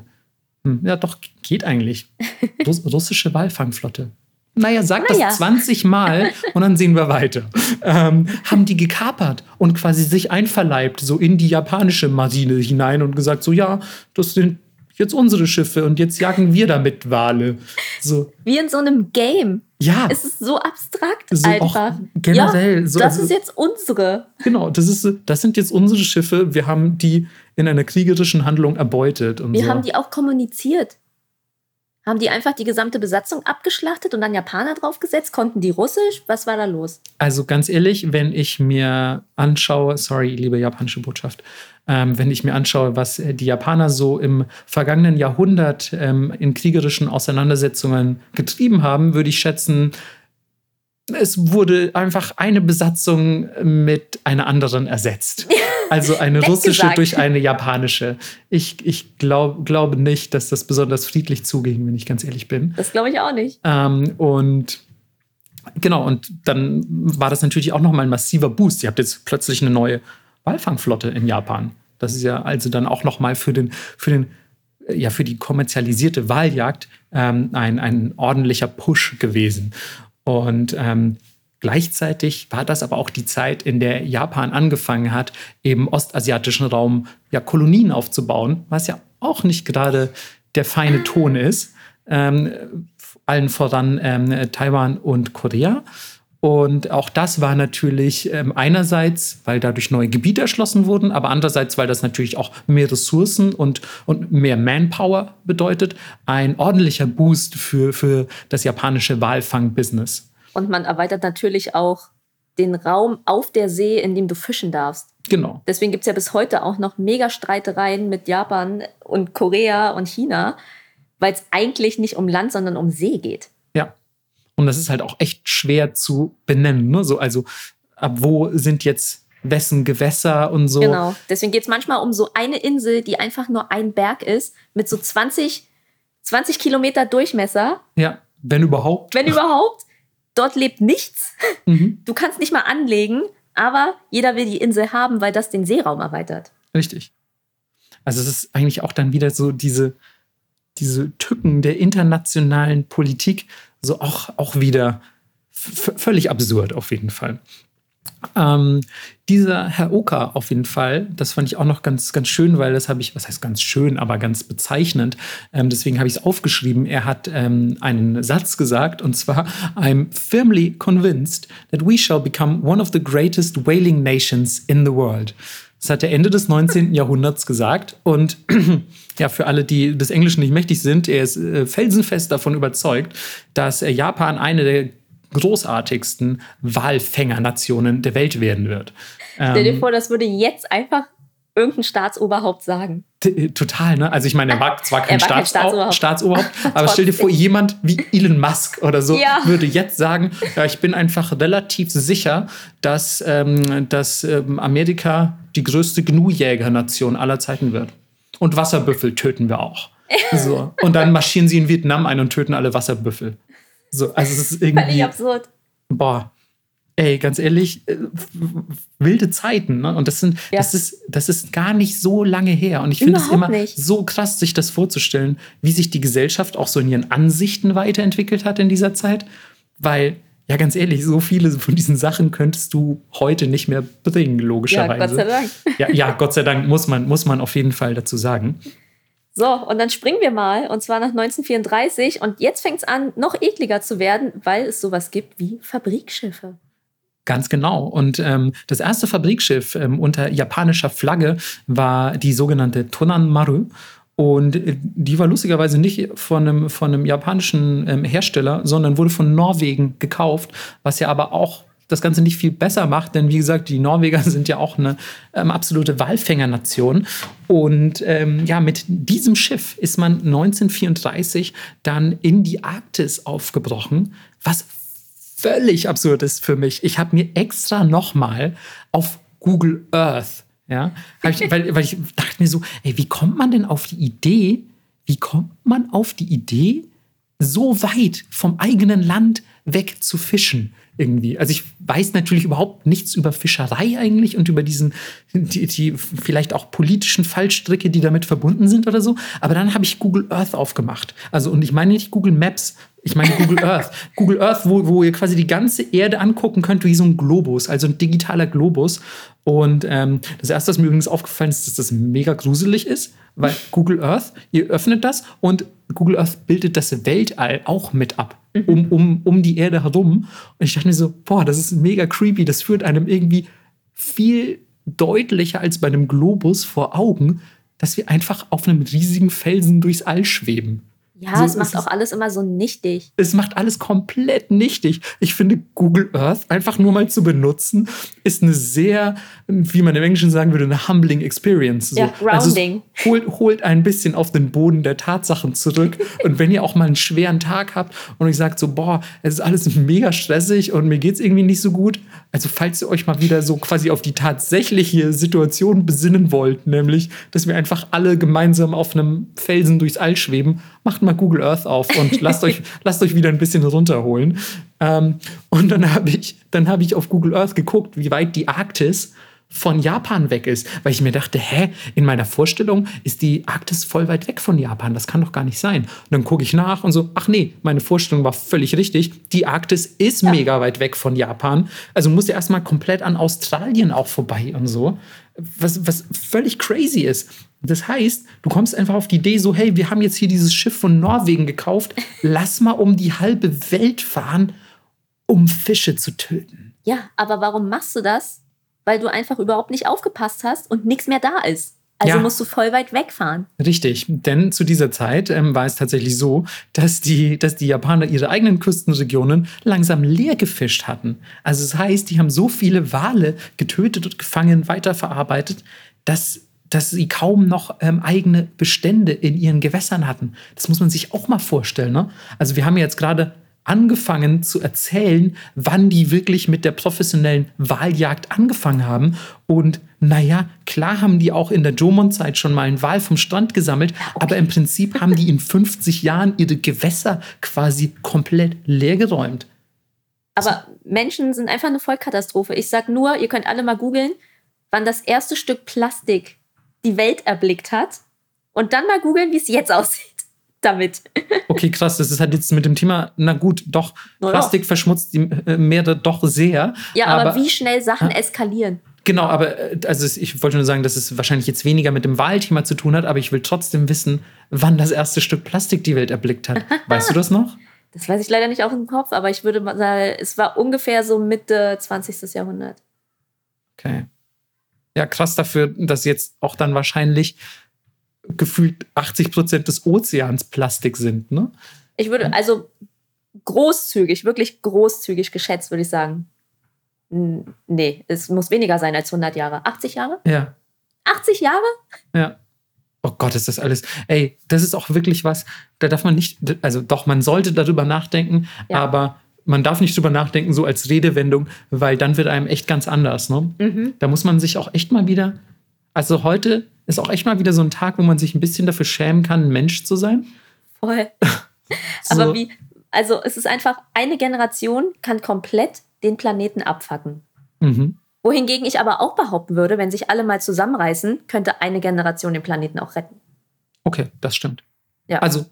Hm, ja, doch, geht eigentlich. Russ russische Walfangflotte. Naja, sag Naja. das 20 Mal und dann sehen wir weiter. Ähm, haben die gekapert und quasi sich einverleibt, so in die japanische Marine hinein und gesagt, so ja, das sind jetzt unsere Schiffe und jetzt jagen wir damit Wale. So, wie in so einem Game. ja, Es ist so abstrakt So einfach. generell, Ja, so- das also- ist jetzt unsere. genau, das, ist, das sind jetzt unsere Schiffe. Wir haben die in einer kriegerischen Handlung erbeutet. Und Wir so. haben die auch kommuniziert. Haben die einfach die gesamte Besatzung abgeschlachtet und dann Japaner draufgesetzt? Konnten die Russisch? Was war da los? Also ganz ehrlich, wenn ich mir anschaue, sorry, liebe japanische Botschaft, ähm, wenn ich mir anschaue, was äh, die Japaner so im vergangenen Jahrhundert ähm, in kriegerischen Auseinandersetzungen getrieben haben, würde ich schätzen, es wurde einfach eine Besatzung mit einer anderen ersetzt. Also eine russische durch eine japanische. Ich, ich glaub, glaube nicht, dass das besonders friedlich zuging, wenn ich ganz ehrlich bin. Das glaube ich auch nicht. Ähm, und genau, und dann war das natürlich auch nochmal ein massiver Boost. Ihr habt jetzt plötzlich eine neue Walfangflotte in Japan. Das ist ja also dann auch nochmal für den, für den, ja, für die kommerzialisierte Waljagd ähm, ein, ein ordentlicher Push gewesen. Und ähm, gleichzeitig war das aber auch die Zeit, in der Japan angefangen hat, im ostasiatischen Raum ja Kolonien aufzubauen, was ja auch nicht gerade der feine Ton ist. ähm, allen voran ähm, Taiwan und Korea. Und auch das war natürlich ähm, einerseits, weil dadurch neue Gebiete erschlossen wurden, aber andererseits, weil das natürlich auch mehr Ressourcen und, und mehr Manpower bedeutet, ein ordentlicher Boost für, für das japanische Walfang-Business. Und man erweitert natürlich auch den Raum auf der See, in dem du fischen darfst. Genau. Deswegen gibt es ja bis heute auch noch mega Streitereien mit Japan und Korea und China, weil es eigentlich nicht um Land, sondern um See geht. Und das ist halt auch echt schwer zu benennen. Ne? So, also ab wo sind jetzt wessen Gewässer und so. Genau. Deswegen geht es manchmal um so eine Insel, die einfach nur ein Berg ist, mit so 20, 20 Kilometer Durchmesser. Ja, wenn überhaupt. Wenn überhaupt. Dort lebt nichts. Mhm. Du kannst nicht mal anlegen, aber jeder will die Insel haben, weil das den Seeraum erweitert. Richtig. Also es ist eigentlich auch dann wieder so diese, diese Tücken der internationalen Politik, so auch, auch wieder völlig absurd auf jeden Fall. Ähm, dieser Herr Oka auf jeden Fall, das fand ich auch noch ganz, ganz schön, weil das habe ich, was heißt ganz schön, aber ganz bezeichnend. Ähm, deswegen habe ich es aufgeschrieben. Er hat ähm, einen Satz gesagt und zwar: I'm firmly convinced that we shall become one of the greatest whaling nations in the world. Das hat er Ende des 19. Jahrhunderts gesagt. Und ja, für alle, die des Englischen nicht mächtig sind, er ist äh, felsenfest davon überzeugt, dass äh, Japan eine der großartigsten Walfängernationen der Welt werden wird. Stell dir ähm, vor, das würde jetzt einfach irgendein Staatsoberhaupt sagen. Äh, total, ne? Also ich meine, er war zwar kein, war kein Staatsoberhaupt, Staatsoberhaupt aber stell dir vor, jemand wie Elon Musk oder so ja. würde jetzt sagen, ja, ich bin einfach relativ sicher, dass, ähm, dass ähm, Amerika die größte Gnu-Jäger-Nation aller Zeiten wird. Und Wasserbüffel töten wir auch. So. Und dann marschieren sie in Vietnam ein und töten alle Wasserbüffel. So, also es ist irgendwie. Völlig absurd. Boah. Ey, ganz ehrlich, äh, wilde Zeiten, ne? Und das sind, ja. das ist, das ist gar nicht so lange her. Und ich finde es immer nicht. so krass, sich das vorzustellen, wie sich die Gesellschaft auch so in ihren Ansichten weiterentwickelt hat in dieser Zeit. Weil, ja, ganz ehrlich, so viele von diesen Sachen könntest du heute nicht mehr bringen, logischerweise. Ja, Gott sei Dank. Ja, ja Gott sei Dank muss man, muss man auf jeden Fall dazu sagen. So, und dann springen wir mal, und zwar nach 1934. Und jetzt fängt es an, noch ekliger zu werden, weil es sowas gibt wie Fabrikschiffe. Ganz genau. Und ähm, das erste Fabrikschiff ähm, unter japanischer Flagge war die sogenannte Tonan Maru. Und äh, die war lustigerweise nicht von einem, von einem japanischen ähm, Hersteller, sondern wurde von Norwegen gekauft, was ja aber auch das Ganze nicht viel besser macht, denn wie gesagt, die Norweger sind ja auch eine ähm, absolute Walfängernation. Und ähm, ja, mit diesem Schiff ist man 1934 dann in die Arktis aufgebrochen, was völlig absurd ist für mich. Ich habe mir extra nochmal auf Google Earth, ja, ich, weil, weil ich dachte mir so, ey, wie kommt man denn auf die Idee, wie kommt man auf die Idee, so weit vom eigenen Land weg zu fischen? irgendwie. Also ich weiß natürlich überhaupt nichts über Fischerei eigentlich und über diesen, die, die vielleicht auch politischen Fallstricke, die damit verbunden sind oder so. Aber dann habe ich Google Earth aufgemacht. Also, und ich meine nicht Google Maps, ich meine Google Earth. Google Earth, wo, wo ihr quasi die ganze Erde angucken könnt wie so ein Globus, also ein digitaler Globus. Und ähm, das erste, was mir übrigens aufgefallen ist, dass das mega gruselig ist, weil Google Earth, ihr öffnet das und Google Earth bildet das Weltall auch mit ab, mhm. um, um, um die Erde herum. Und ich dachte mir so, boah, das ist mega creepy. Das führt einem irgendwie viel deutlicher als bei einem Globus vor Augen, dass wir einfach auf einem riesigen Felsen durchs All schweben. Ja, so, es macht es auch alles immer so nichtig. Es macht alles komplett nichtig. Ich finde, Google Earth einfach nur mal zu benutzen, ist eine sehr, wie man im Englischen sagen würde, eine humbling Experience. So. Ja, rounding. Also holt, holt ein bisschen auf den Boden der Tatsachen zurück. und wenn ihr auch mal einen schweren Tag habt und euch sagt so, boah, es ist alles mega stressig und mir geht es irgendwie nicht so gut. Also falls ihr euch mal wieder so quasi auf die tatsächliche Situation besinnen wollt, nämlich, dass wir einfach alle gemeinsam auf einem Felsen durchs All schweben, macht mal Google Earth auf und lasst euch, lasst euch wieder ein bisschen runterholen. Ähm, und dann habe ich, hab ich auf Google Earth geguckt, wie weit die Arktis von Japan weg ist, weil ich mir dachte, hä, in meiner Vorstellung ist die Arktis voll weit weg von Japan, das kann doch gar nicht sein. Und dann gucke ich nach und so, ach nee, meine Vorstellung war völlig richtig. Die Arktis ist ja. mega weit weg von Japan, also muss ja erstmal komplett an Australien auch vorbei und so, was, was völlig crazy ist. Das heißt, du kommst einfach auf die Idee so, hey, wir haben jetzt hier dieses Schiff von Norwegen gekauft, lass mal um die halbe Welt fahren, um Fische zu töten. Ja, aber warum machst du das? Weil du einfach überhaupt nicht aufgepasst hast und nichts mehr da ist. Also ja. musst du voll weit wegfahren. Richtig, denn zu dieser Zeit ähm, war es tatsächlich so, dass die, dass die Japaner ihre eigenen Küstenregionen langsam leer gefischt hatten. Also das heißt, die haben so viele Wale getötet und gefangen, weiterverarbeitet, dass dass sie kaum noch ähm, eigene Bestände in ihren Gewässern hatten. Das muss man sich auch mal vorstellen. Ne? Also wir haben jetzt gerade angefangen zu erzählen, wann die wirklich mit der professionellen Wahljagd angefangen haben. Und naja, klar haben die auch in der Jomon-Zeit schon mal einen Wal vom Strand gesammelt, okay. aber im Prinzip haben die in 50 Jahren ihre Gewässer quasi komplett leergeräumt. Aber Menschen sind einfach eine Vollkatastrophe. Ich sag nur, ihr könnt alle mal googeln, wann das erste Stück Plastik die Welt erblickt hat. Und dann mal googeln, wie es jetzt aussieht damit. Okay, krass. Das ist halt jetzt mit dem Thema, na gut, doch, no, Plastik verschmutzt die äh, Meere doch sehr. Ja, aber, aber wie schnell Sachen äh, eskalieren. Genau, aber äh, also ich wollte nur sagen, dass es wahrscheinlich jetzt weniger mit dem Wahlthema zu tun hat, aber ich will trotzdem wissen, wann das erste Stück Plastik die Welt erblickt hat. Weißt du das noch? Das weiß ich leider nicht auf dem Kopf, aber ich würde mal sagen, es war ungefähr so Mitte 20. Jahrhundert. Okay. Ja, krass dafür, dass jetzt auch dann wahrscheinlich gefühlt 80 Prozent des Ozeans Plastik sind. Ne? Ich würde, also großzügig, wirklich großzügig geschätzt, würde ich sagen. Nee, es muss weniger sein als 100 Jahre. 80 Jahre? Ja. 80 Jahre? Ja. Oh Gott, ist das alles. Ey, das ist auch wirklich was, da darf man nicht, also doch, man sollte darüber nachdenken, ja. aber man darf nicht drüber nachdenken, so als Redewendung, weil dann wird einem echt ganz anders. Ne? Mhm. Da muss man sich auch echt mal wieder. Also heute ist auch echt mal wieder so ein Tag, wo man sich ein bisschen dafür schämen kann, ein Mensch zu sein. Voll. so. Aber wie, also es ist einfach, eine Generation kann komplett den Planeten abfacken. Mhm. Wohingegen ich aber auch behaupten würde, wenn sich alle mal zusammenreißen, könnte eine Generation den Planeten auch retten. Okay, das stimmt. Ja. Also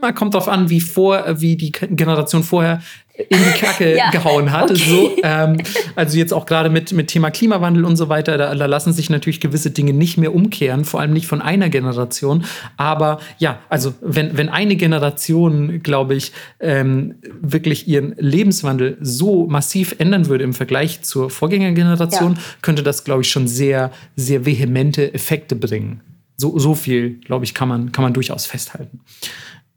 man kommt darauf an, wie vor, wie die Generation vorher in die Kacke ja. gehauen hat. Okay. So, ähm, also jetzt auch gerade mit, mit Thema Klimawandel und so weiter, da, da, lassen sich natürlich gewisse Dinge nicht mehr umkehren, vor allem nicht von einer Generation. Aber ja, also wenn, wenn eine Generation, glaube ich, ähm, wirklich ihren Lebenswandel so massiv ändern würde im Vergleich zur Vorgängergeneration, ja. könnte das, glaube ich, schon sehr, sehr vehemente Effekte bringen. So, so viel, glaube ich, kann man, kann man durchaus festhalten.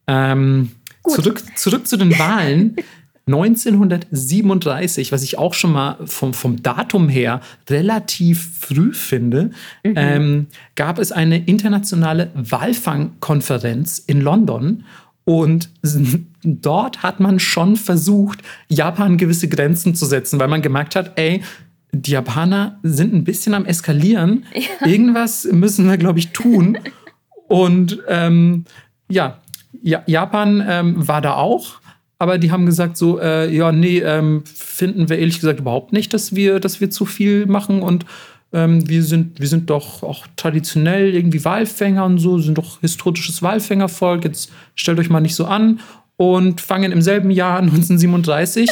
Ähm, zurück, zurück zu den Wahlen. 1937, was ich auch schon mal vom, vom Datum her relativ früh finde, mhm. ähm, gab es eine internationale Walfangkonferenz in London. Und dort hat man schon versucht, Japan gewisse Grenzen zu setzen, weil man gemerkt hat, ey, die Japaner sind ein bisschen am Eskalieren. Ja. Irgendwas müssen wir, glaube ich, tun. Und ähm, ja, ja, Japan ähm, war da auch, aber die haben gesagt so, äh, ja, nee, ähm, finden wir ehrlich gesagt überhaupt nicht, dass wir, dass wir zu viel machen und ähm, wir, sind, wir sind doch auch traditionell irgendwie Walfänger und so, sind doch historisches Walfängervolk, jetzt stellt euch mal nicht so an und fangen im selben Jahr 1937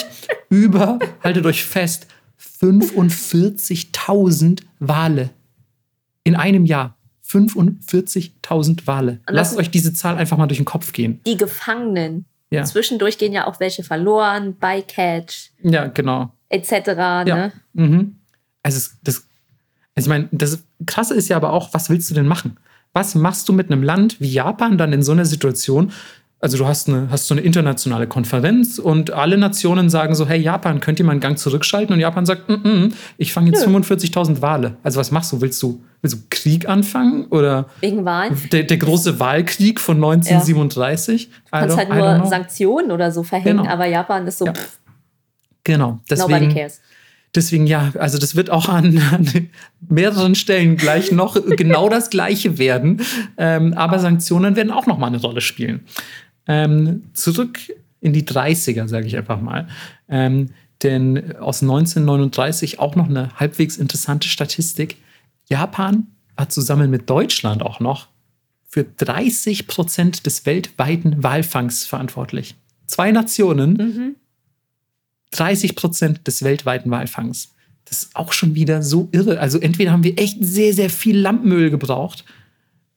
über, haltet euch fest, 45.000 Wale in einem Jahr. 45.000 Wale. Lasst euch diese Zahl einfach mal durch den Kopf gehen. Die Gefangenen. Ja. Zwischendurch gehen ja auch welche verloren, Bycatch. Ja, genau. Etc. Ja. Ne? Mhm. Also, das, also ich meine, das Krasse ist ja aber auch, was willst du denn machen? Was machst du mit einem Land wie Japan dann in so einer Situation? Also du hast, eine, hast so eine internationale Konferenz und alle Nationen sagen so, hey Japan, könnt ihr mal einen Gang zurückschalten? Und Japan sagt, mm -mm, ich fange jetzt ja. 45.000 Wale. Also was machst du? Willst du, willst du Krieg anfangen? Oder Wegen Wahlen? Der, der große Wahlkrieg von 1937? Ja. Du kannst halt nur Sanktionen oder so verhängen, genau. aber Japan ist so, ja. Genau, deswegen, Nobody cares. Deswegen ja, also das wird auch an, an mehreren Stellen gleich noch genau das Gleiche werden. Ähm, aber Sanktionen werden auch noch mal eine Rolle spielen. Ähm, zurück in die 30er, sage ich einfach mal. Ähm, Denn aus 1939 auch noch eine halbwegs interessante Statistik. Japan war zusammen mit Deutschland auch noch für 30 Prozent des weltweiten Walfangs verantwortlich. Zwei Nationen, mhm. 30 Prozent des weltweiten Walfangs. Das ist auch schon wieder so irre. Also entweder haben wir echt sehr, sehr viel Lampenöl gebraucht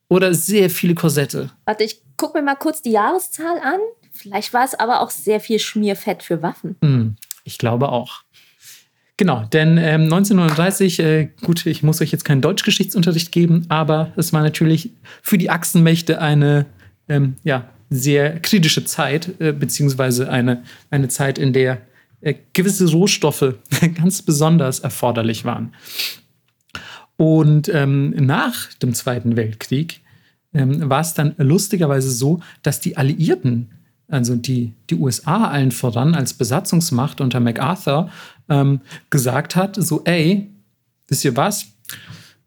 oder sehr viele Korsette. Warte, ich gucke mir mal kurz die Jahreszahl an. Vielleicht war es aber auch sehr viel Schmierfett für Waffen. Hm, ich glaube auch. Genau, denn ähm, 1939, äh, gut, ich muss euch jetzt keinen Deutschgeschichtsunterricht geben, aber es war natürlich für die Achsenmächte eine ähm, ja, sehr kritische Zeit, äh, beziehungsweise eine, eine Zeit, in der äh, gewisse Rohstoffe ganz besonders erforderlich waren. Und ähm, nach dem Zweiten Weltkrieg ähm, war es dann lustigerweise so, dass die Alliierten, also die, die USA allen voran als Besatzungsmacht unter MacArthur, ähm, gesagt hat, so, ey, wisst ihr was?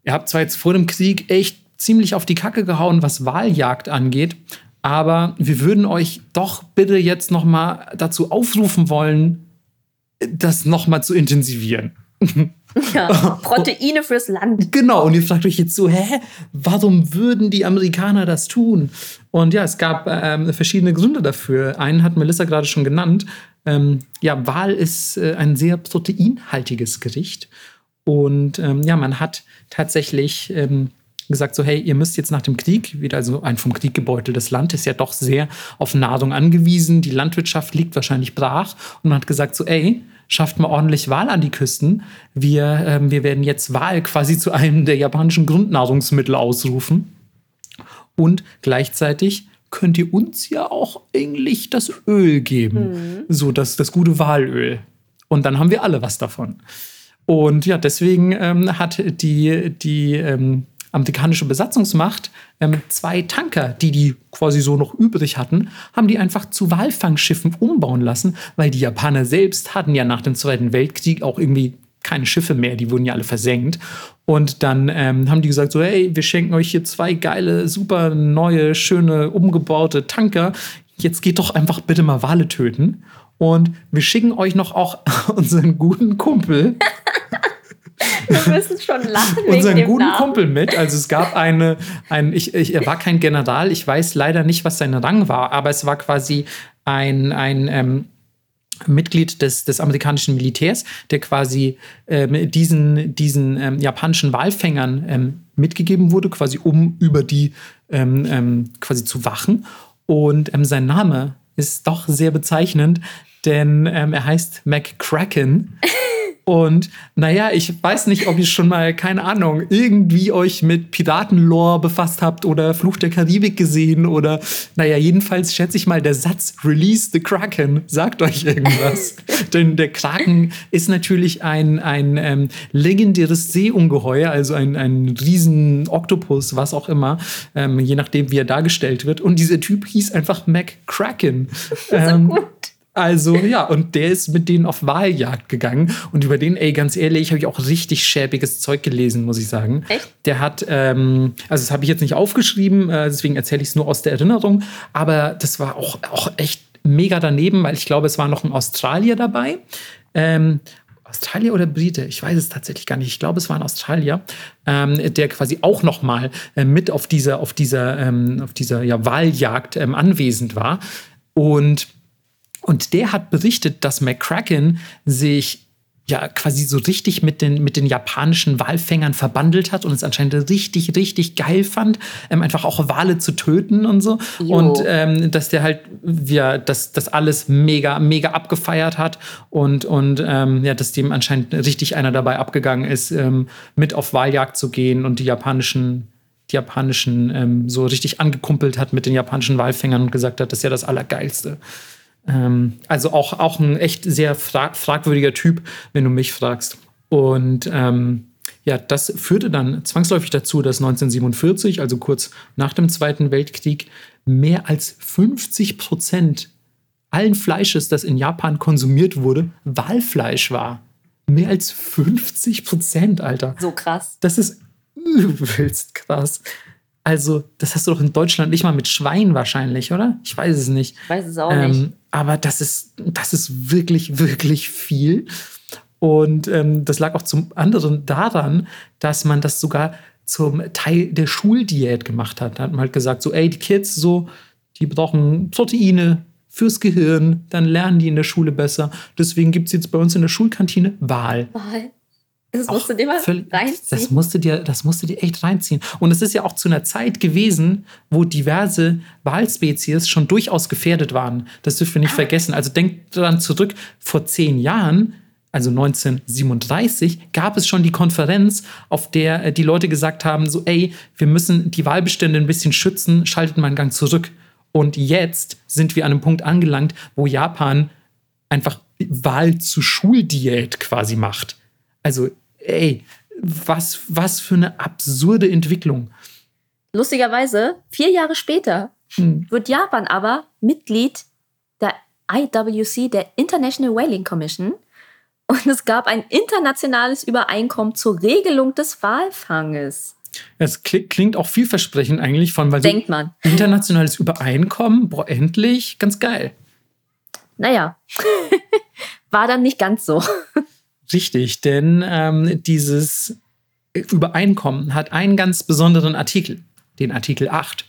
Ihr habt zwar jetzt vor dem Krieg echt ziemlich auf die Kacke gehauen, was Wahljagd angeht, aber wir würden euch doch bitte jetzt noch mal dazu aufrufen wollen, das noch mal zu intensivieren. Ja, Proteine fürs Land. Genau, und ihr fragt euch jetzt so, hä, warum würden die Amerikaner das tun? Und ja, es gab ähm, verschiedene Gründe dafür. Einen hat Melissa gerade schon genannt. Ähm, ja, Wal ist äh, ein sehr proteinhaltiges Gericht. Und ähm, ja, man hat tatsächlich ähm, gesagt, so hey, ihr müsst jetzt nach dem Krieg, wieder also ein vom Krieg gebeuteltes Land, ist ja doch sehr auf Nahrung angewiesen. Die Landwirtschaft liegt wahrscheinlich brach. Und man hat gesagt, so ey, schafft mal ordentlich Wal an die Küsten. Wir, ähm, wir werden jetzt Wal quasi zu einem der japanischen Grundnahrungsmittel ausrufen. Und gleichzeitig könnt ihr uns ja auch eigentlich das Öl geben. Mhm. So, das, das gute Walöl. Und dann haben wir alle was davon. Und ja, deswegen ähm, hat die, die ähm, amerikanische Besatzungsmacht ähm, zwei Tanker, die die quasi so noch übrig hatten, haben die einfach zu Walfangschiffen umbauen lassen, weil die Japaner selbst hatten ja nach dem Zweiten Weltkrieg auch irgendwie keine Schiffe mehr, die wurden ja alle versenkt. Und dann ähm, haben die gesagt so, hey, wir schenken euch hier zwei geile, super neue, schöne, umgebaute Tanker. Jetzt geht doch einfach bitte mal Wale töten. Und wir schicken euch noch auch unseren guten Kumpel Wir müssen schon lachen. Unseren guten Namen. Kumpel mit. Also es gab eine, ein, ich, ich, er war kein General, ich weiß leider nicht, was sein Rang war, aber es war quasi ein, ein ähm, Mitglied des, des amerikanischen Militärs, der quasi ähm, diesen, diesen ähm, japanischen Walfängern ähm, mitgegeben wurde, quasi um über die ähm, ähm, quasi zu wachen. Und sein Name ist doch sehr bezeichnend, denn er heißt McCracken. Und naja, ich weiß nicht, ob ihr schon mal, keine Ahnung, irgendwie euch mit Piratenlore befasst habt oder Fluch der Karibik gesehen oder, naja, jedenfalls schätze ich mal, der Satz Release the Kraken sagt euch irgendwas. Denn der Kraken ist natürlich ein, ein ähm, legendäres Seeungeheuer, also ein, ein riesen Oktopus, was auch immer, ähm, je nachdem, wie er dargestellt wird. Und dieser Typ hieß einfach McCracken. Ähm, so gut. Also ja, und der ist mit denen auf Wahljagd gegangen. Und über den, ey, ganz ehrlich, habe ich auch richtig schäbiges Zeug gelesen, muss ich sagen. Echt? Der hat, ähm, also das habe ich jetzt nicht aufgeschrieben, äh, deswegen erzähle ich es nur aus der Erinnerung. Aber das war auch, auch echt mega daneben, weil ich glaube, es war noch ein Australier dabei. Ähm, Australier oder Brite, ich weiß es tatsächlich gar nicht. Ich glaube, es war ein Australier, ähm, der quasi auch noch mal äh, mit auf dieser, auf dieser, ähm, auf dieser ja, Wahljagd ähm, anwesend war. Und und der hat berichtet, dass McCracken sich ja quasi so richtig mit den, mit den japanischen Walfängern verbandelt hat und es anscheinend richtig, richtig geil fand, ähm, einfach auch Wale zu töten und so. Jo. Und ähm, dass der halt, ja, das, das alles mega, mega abgefeiert hat und, und ähm, ja, dass dem anscheinend richtig einer dabei abgegangen ist, ähm, mit auf Waljagd zu gehen und die japanischen die japanischen ähm, so richtig angekumpelt hat mit den japanischen Walfängern und gesagt hat, das ist ja das Allergeilste. Ähm, also auch, auch ein echt sehr fra fragwürdiger Typ, wenn du mich fragst. Und ähm, ja, das führte dann zwangsläufig dazu, dass 1947, also kurz nach dem Zweiten Weltkrieg, mehr als 50 Prozent allen Fleisches, das in Japan konsumiert wurde, Walfleisch war. Mehr als 50 Prozent, Alter. So krass. Das ist übelst krass. Also, das hast du doch in Deutschland nicht mal mit Schwein wahrscheinlich, oder? Ich weiß es nicht. Ich weiß es auch ähm, nicht. Aber das ist, das ist wirklich, wirklich viel. Und ähm, das lag auch zum anderen daran, dass man das sogar zum Teil der Schuldiät gemacht hat. Da hat man halt gesagt, so, ey, die Kids, so, die brauchen Proteine fürs Gehirn, dann lernen die in der Schule besser. Deswegen gibt es jetzt bei uns in der Schulkantine Wahl. Wahl. Das musst du dir mal völlig, reinziehen. Das musst, du dir, das musst du dir echt reinziehen. Und es ist ja auch zu einer Zeit gewesen, wo diverse Walspezies schon durchaus gefährdet waren. Das dürfen wir nicht ah. vergessen. Also denkt daran zurück, vor zehn Jahren, also 1937, gab es schon die Konferenz, auf der äh, die Leute gesagt haben, so, ey, wir müssen die Wahlbestände ein bisschen schützen, schaltet mal einen Gang zurück. Und jetzt sind wir an einem Punkt angelangt, wo Japan einfach Wahl zu Schuldiät quasi macht. Also ey, was, was für eine absurde Entwicklung. Lustigerweise, vier Jahre später hm. wird Japan aber Mitglied der IWC, der International Whaling Commission. Und es gab ein internationales Übereinkommen zur Regelung des Walfanges. Es klingt auch vielversprechend eigentlich von, weil Denkt man. internationales Übereinkommen, boah, endlich, ganz geil. Naja, war dann nicht ganz so. Richtig, denn ähm, dieses Übereinkommen hat einen ganz besonderen Artikel, den Artikel 8.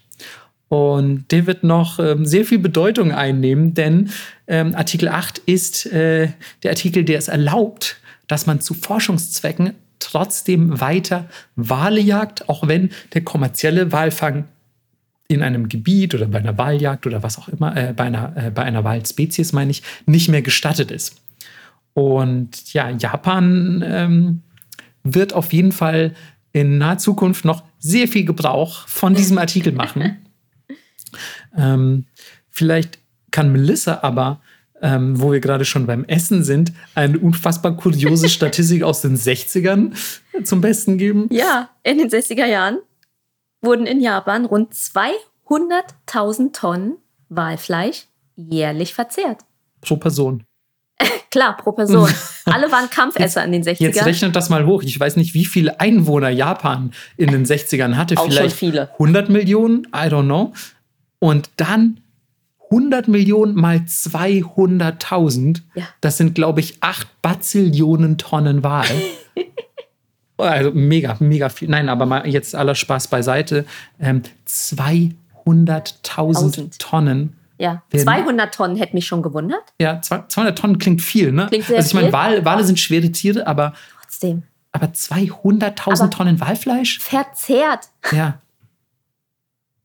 Und der wird noch ähm, sehr viel Bedeutung einnehmen, denn ähm, Artikel 8 ist äh, der Artikel, der es erlaubt, dass man zu Forschungszwecken trotzdem weiter Wale jagt, auch wenn der kommerzielle Walfang in einem Gebiet oder bei einer Waljagd oder was auch immer, äh, bei, einer, äh, einer Walspezies meine ich, nicht mehr gestattet ist. Und ja, Japan ähm, wird auf jeden Fall in naher Zukunft noch sehr viel Gebrauch von diesem Artikel machen. ähm, vielleicht kann Melissa aber, ähm, wo wir gerade schon beim Essen sind, eine unfassbar kuriose Statistik aus den 60ern zum Besten geben. Ja, in den 60er Jahren wurden in Japan rund 200.000 Tonnen Walfleisch jährlich verzehrt. Pro Person. Klar, pro Person. Alle waren Kampfesser jetzt, in den 60ern. Jetzt rechnet das mal hoch. Ich weiß nicht, wie viele Einwohner Japan in den 60ern hatte. Auch Vielleicht schon viele. 100 Millionen? I don't know. Und dann 100 Millionen mal 200.000. Ja. Das sind, glaube ich, 8 Bazillionen Tonnen Wahl. also mega, mega viel. Nein, aber mal jetzt aller Spaß beiseite. Ähm, 200.000 Tonnen ja, 200 Tonnen hätte mich schon gewundert. Ja, 200 Tonnen klingt viel, ne? Klingt sehr also ich meine, Wale, Wale sind schwere Tiere, aber trotzdem. Aber 200.000 Tonnen Walfleisch? Verzehrt. Ja.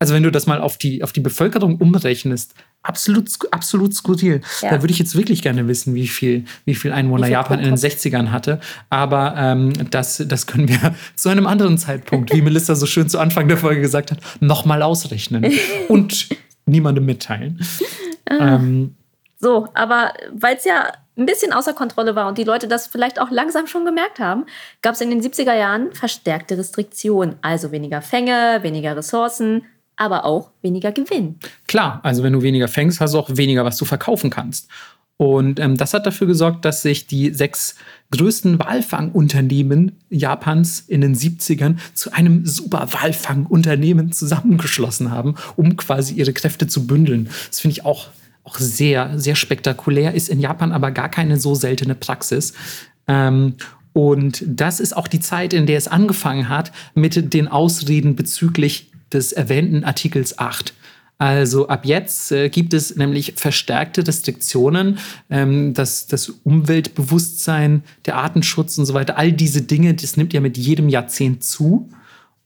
Also wenn du das mal auf die, auf die Bevölkerung umrechnest, absolut, absolut skurril. Ja. Da würde ich jetzt wirklich gerne wissen, wie viel, wie viel Einwohner wie viel Japan in den 60ern hatte. Aber ähm, das, das können wir zu einem anderen Zeitpunkt, wie Melissa so schön zu Anfang der Folge gesagt hat, nochmal ausrechnen. Und niemandem mitteilen. Ah. Ähm, so, aber weil es ja ein bisschen außer Kontrolle war und die Leute das vielleicht auch langsam schon gemerkt haben, gab es in den 70er Jahren verstärkte Restriktionen. Also weniger Fänge, weniger Ressourcen, aber auch weniger Gewinn. Klar, also wenn du weniger fängst, hast du auch weniger, was du verkaufen kannst. Und ähm, das hat dafür gesorgt, dass sich die sechs größten Walfangunternehmen Japans in den 70ern zu einem super Walfangunternehmen zusammengeschlossen haben, um quasi ihre Kräfte zu bündeln. Das finde ich auch, auch sehr, sehr spektakulär, ist in Japan aber gar keine so seltene Praxis. Ähm, und das ist auch die Zeit, in der es angefangen hat mit den Ausreden bezüglich des erwähnten Artikels 8. Also ab jetzt äh, gibt es nämlich verstärkte Restriktionen, ähm, das, das Umweltbewusstsein, der Artenschutz und so weiter, all diese Dinge, das nimmt ja mit jedem Jahrzehnt zu.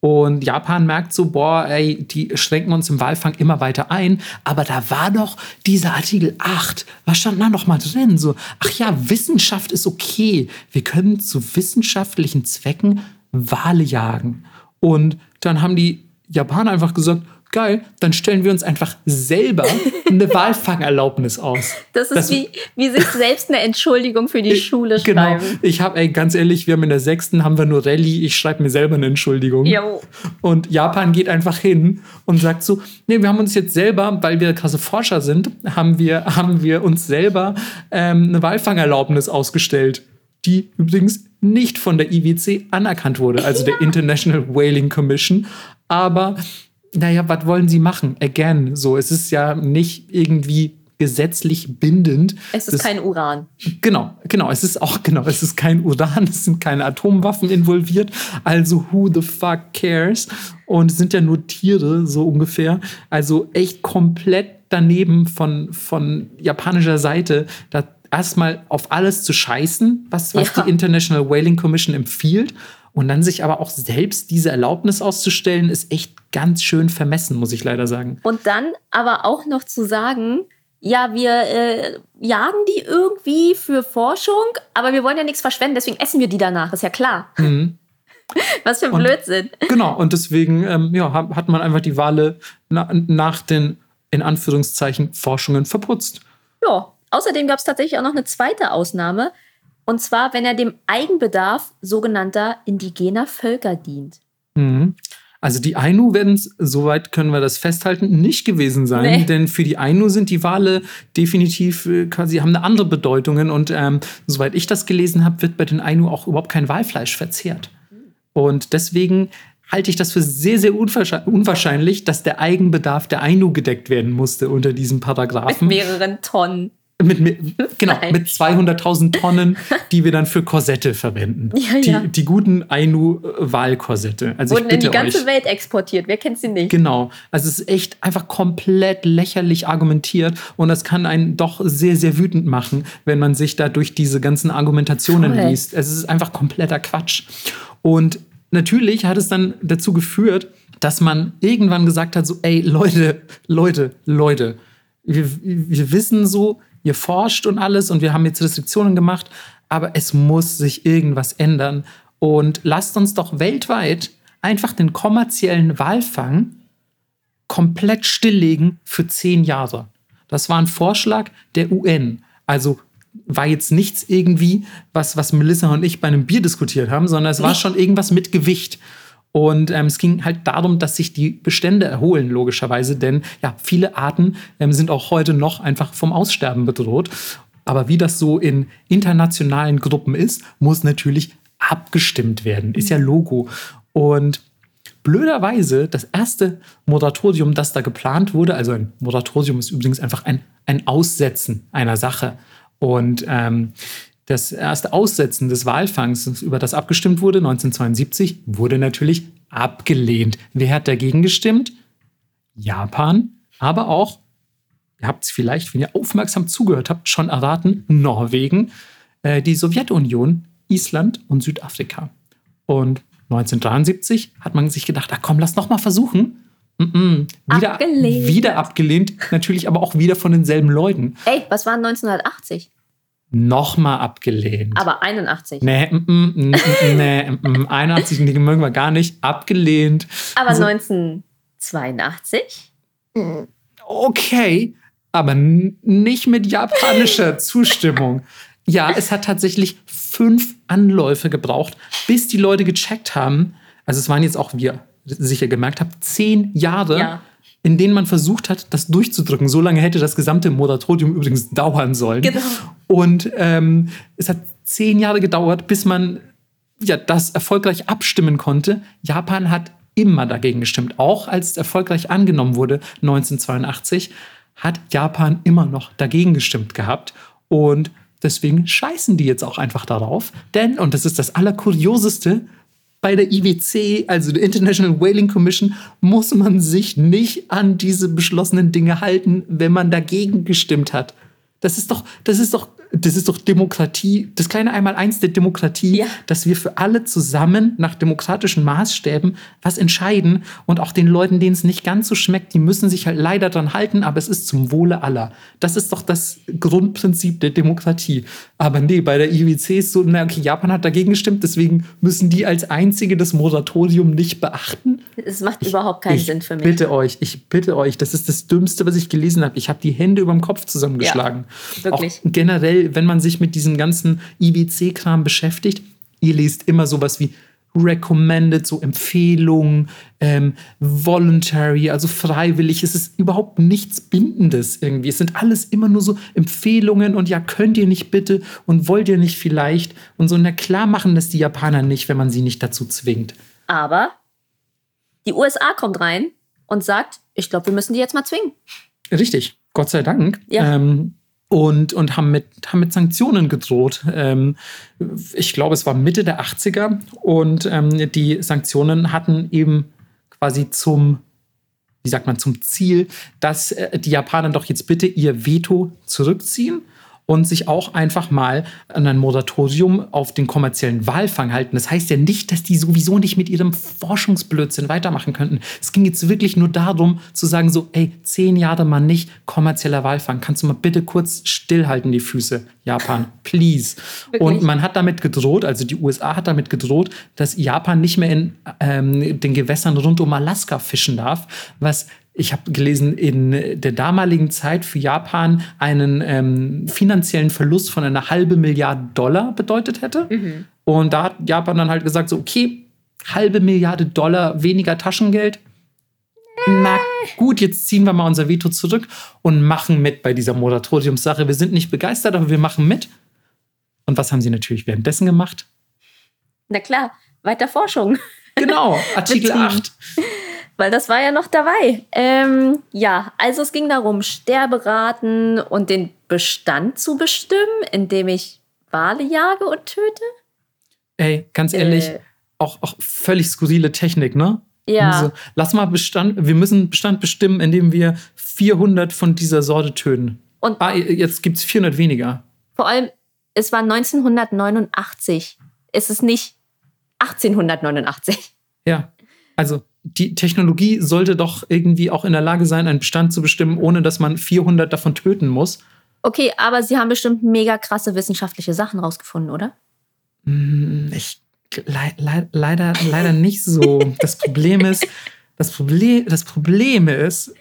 Und Japan merkt so, boah, ey, die schränken uns im Walfang immer weiter ein. Aber da war doch dieser Artikel 8. Was stand da noch mal drin? So, ach ja, Wissenschaft ist okay. Wir können zu wissenschaftlichen Zwecken Wale jagen. Und dann haben die Japaner einfach gesagt, geil, dann stellen wir uns einfach selber eine Walfangerlaubnis aus. Das ist das, wie, wie sich selbst eine Entschuldigung für die Schule genau. schreiben. Genau. Ich habe, ey, ganz ehrlich, wir haben in der sechsten haben wir nur Rallye, ich schreibe mir selber eine Entschuldigung. Jo. Und Japan geht einfach hin und sagt so, nee, wir haben uns jetzt selber, weil wir krasse Forscher sind, haben wir, haben wir uns selber ähm, eine Walfangerlaubnis ausgestellt die übrigens nicht von der IWC anerkannt wurde, also der International Whaling Commission. Aber naja, was wollen sie machen? Again, so, es ist ja nicht irgendwie gesetzlich bindend. Es ist das, kein Uran. Genau, genau. Es ist auch, genau, es ist kein Uran, es sind keine Atomwaffen involviert. Also who the fuck cares? Und es sind ja nur Tiere, so ungefähr. Also echt komplett daneben von, von japanischer Seite, da erstmal auf alles zu scheißen, was, was ja. die International Whaling Commission empfiehlt. Und dann sich aber auch selbst diese Erlaubnis auszustellen, ist echt ganz schön vermessen, muss ich leider sagen. Und dann aber auch noch zu sagen, ja, wir äh, jagen die irgendwie für Forschung, aber wir wollen ja nichts verschwenden, deswegen essen wir die danach, ist ja klar. Mhm. Was für ein Blödsinn. Und, genau, und deswegen ähm, ja, hat man einfach die Wale na, nach den, in Anführungszeichen, Forschungen verputzt. Ja, außerdem gab es tatsächlich auch noch eine zweite Ausnahme. Und zwar, wenn er dem Eigenbedarf sogenannter indigener Völker dient. Mhm. Also die Ainu werden es, soweit können wir das festhalten, nicht gewesen sein, nee. denn für die Ainu sind die Wale definitiv äh, quasi haben eine andere Bedeutungen und ähm, soweit ich das gelesen habe, wird bei den Ainu auch überhaupt kein Walfleisch verzehrt. Und deswegen halte ich das für sehr, sehr unwahrscheinlich, dass der Eigenbedarf der Ainu gedeckt werden musste unter diesem Paragraphen. Mit mehreren Tonnen. Mit, mit, genau, Nein. mit 200.000 Tonnen, die wir dann für Korsette verwenden. Ja, die, ja. die guten Ainu-Wahlkorsette. Also Wurden in die ganze euch, Welt exportiert. Wer kennt sie nicht? Genau. Also es ist echt einfach komplett lächerlich argumentiert und das kann einen doch sehr, sehr wütend machen, wenn man sich da durch diese ganzen Argumentationen Voll. liest. Es ist einfach kompletter Quatsch. Und natürlich hat es dann dazu geführt, dass man irgendwann gesagt hat, so, ey, Leute, Leute, Leute, wir, wir wissen so, ihr forscht und alles und wir haben jetzt Restriktionen gemacht, aber es muss sich irgendwas ändern. Und lasst uns doch weltweit einfach den kommerziellen Walfang komplett stilllegen für zehn Jahre. Das war ein Vorschlag der UN. Also war jetzt nichts irgendwie, was, was Melissa und ich bei einem Bier diskutiert haben, sondern es war schon irgendwas mit Gewicht. Und ähm, es ging halt darum, dass sich die Bestände erholen, logischerweise, denn ja, viele Arten ähm, sind auch heute noch einfach vom Aussterben bedroht. Aber wie das so in internationalen Gruppen ist, muss natürlich abgestimmt werden. Ist ja Logo. Und blöderweise, das erste Moratorium, das da geplant wurde, also ein Moratorium ist übrigens einfach ein, ein Aussetzen einer Sache. Und ähm, das erste Aussetzen des Walfangs, über das abgestimmt wurde, 1972, wurde natürlich abgelehnt. Wer hat dagegen gestimmt? Japan, aber auch, ihr habt es vielleicht, wenn ihr aufmerksam zugehört habt, schon erraten, Norwegen, äh, die Sowjetunion, Island und Südafrika. Und 1973 hat man sich gedacht, ach komm, lass noch mal versuchen. Mm -mm. Wieder, abgelehnt. wieder abgelehnt, natürlich aber auch wieder von denselben Leuten. Ey, was war 1980? Nochmal abgelehnt. Aber 81. Nee, mm, mm, mm, nee, mm, 81 die mögen wir gar nicht. Abgelehnt. Aber also, 1982? Okay, aber nicht mit japanischer Zustimmung. Ja, es hat tatsächlich fünf Anläufe gebraucht, bis die Leute gecheckt haben. Also es waren jetzt auch, wie ihr sicher gemerkt habt, zehn Jahre. Ja in denen man versucht hat, das durchzudrücken. So lange hätte das gesamte Moratorium übrigens dauern sollen. Genau. Und ähm, es hat zehn Jahre gedauert, bis man ja, das erfolgreich abstimmen konnte. Japan hat immer dagegen gestimmt. Auch als es erfolgreich angenommen wurde, 1982, hat Japan immer noch dagegen gestimmt gehabt. Und deswegen scheißen die jetzt auch einfach darauf. Denn, und das ist das Allerkurioseste, bei der IWC, also der International Whaling Commission, muss man sich nicht an diese beschlossenen Dinge halten, wenn man dagegen gestimmt hat. Das ist doch, das ist doch das ist doch Demokratie, das kleine Einmaleins der Demokratie, ja. dass wir für alle zusammen nach demokratischen Maßstäben was entscheiden und auch den Leuten, denen es nicht ganz so schmeckt, die müssen sich halt leider dran halten, aber es ist zum Wohle aller. Das ist doch das Grundprinzip der Demokratie. Aber nee, bei der IWC ist so, na okay, Japan hat dagegen gestimmt, deswegen müssen die als einzige das Moratorium nicht beachten. Es macht ich, überhaupt keinen Sinn für mich. Bitte euch, ich bitte euch, das ist das Dümmste, was ich gelesen habe. Ich habe die Hände über dem Kopf zusammengeschlagen. Ja, wirklich. Auch generell wenn man sich mit diesem ganzen IBC-Kram beschäftigt, ihr lest immer sowas wie recommended, so Empfehlungen, ähm, voluntary, also freiwillig. Es ist überhaupt nichts Bindendes irgendwie. Es sind alles immer nur so Empfehlungen und ja, könnt ihr nicht bitte und wollt ihr nicht vielleicht und so. Na klar machen das die Japaner nicht, wenn man sie nicht dazu zwingt. Aber die USA kommt rein und sagt, ich glaube, wir müssen die jetzt mal zwingen. Richtig, Gott sei Dank. Ja. Ähm, und, und haben, mit, haben mit Sanktionen gedroht. Ähm, ich glaube, es war Mitte der 80er und ähm, die Sanktionen hatten eben quasi zum, wie sagt man, zum Ziel, dass äh, die Japaner doch jetzt bitte ihr Veto zurückziehen und sich auch einfach mal an ein Moratorium auf den kommerziellen Walfang halten. Das heißt ja nicht, dass die sowieso nicht mit ihrem Forschungsblödsinn weitermachen könnten. Es ging jetzt wirklich nur darum, zu sagen so, ey, zehn Jahre mal nicht kommerzieller Walfang. Kannst du mal bitte kurz stillhalten die Füße, Japan, please. Wirklich? Und man hat damit gedroht, also die USA hat damit gedroht, dass Japan nicht mehr in ähm, den Gewässern rund um Alaska fischen darf, was ich habe gelesen, in der damaligen Zeit für Japan einen ähm, finanziellen Verlust von einer halben Milliarde Dollar bedeutet hätte. Und da hat Japan dann halt gesagt, so, okay, halbe Milliarde Dollar weniger Taschengeld. Na gut, jetzt ziehen wir mal unser Veto zurück und machen mit bei dieser Moratoriumssache. Wir sind nicht begeistert, aber wir machen mit. Und was haben sie natürlich währenddessen gemacht? Na klar, weiter Forschung. Genau, Artikel Beziehen. 8. Weil das war ja noch dabei. Ähm, ja, also es ging darum, Sterberaten und den Bestand zu bestimmen, indem ich Wale jage und töte. Ey, ganz ehrlich, Äh. auch, auch völlig skurrile Technik, ne? Ja. Also, lass mal Bestand, wir müssen Bestand bestimmen, indem wir 400 von dieser Sorte töten. Und Ah, jetzt gibt es 400 weniger. vor allem, es war 1989. Es ist nicht 1889. Ja. Also, die Technologie sollte doch irgendwie auch in der Lage sein, einen Bestand zu bestimmen, ohne dass man 400 davon töten muss. Okay, aber sie haben bestimmt mega krasse wissenschaftliche Sachen rausgefunden, oder? Hm, Ich, le le leider, leider nicht so. Das Problem ist, das Problem, das Problem ist,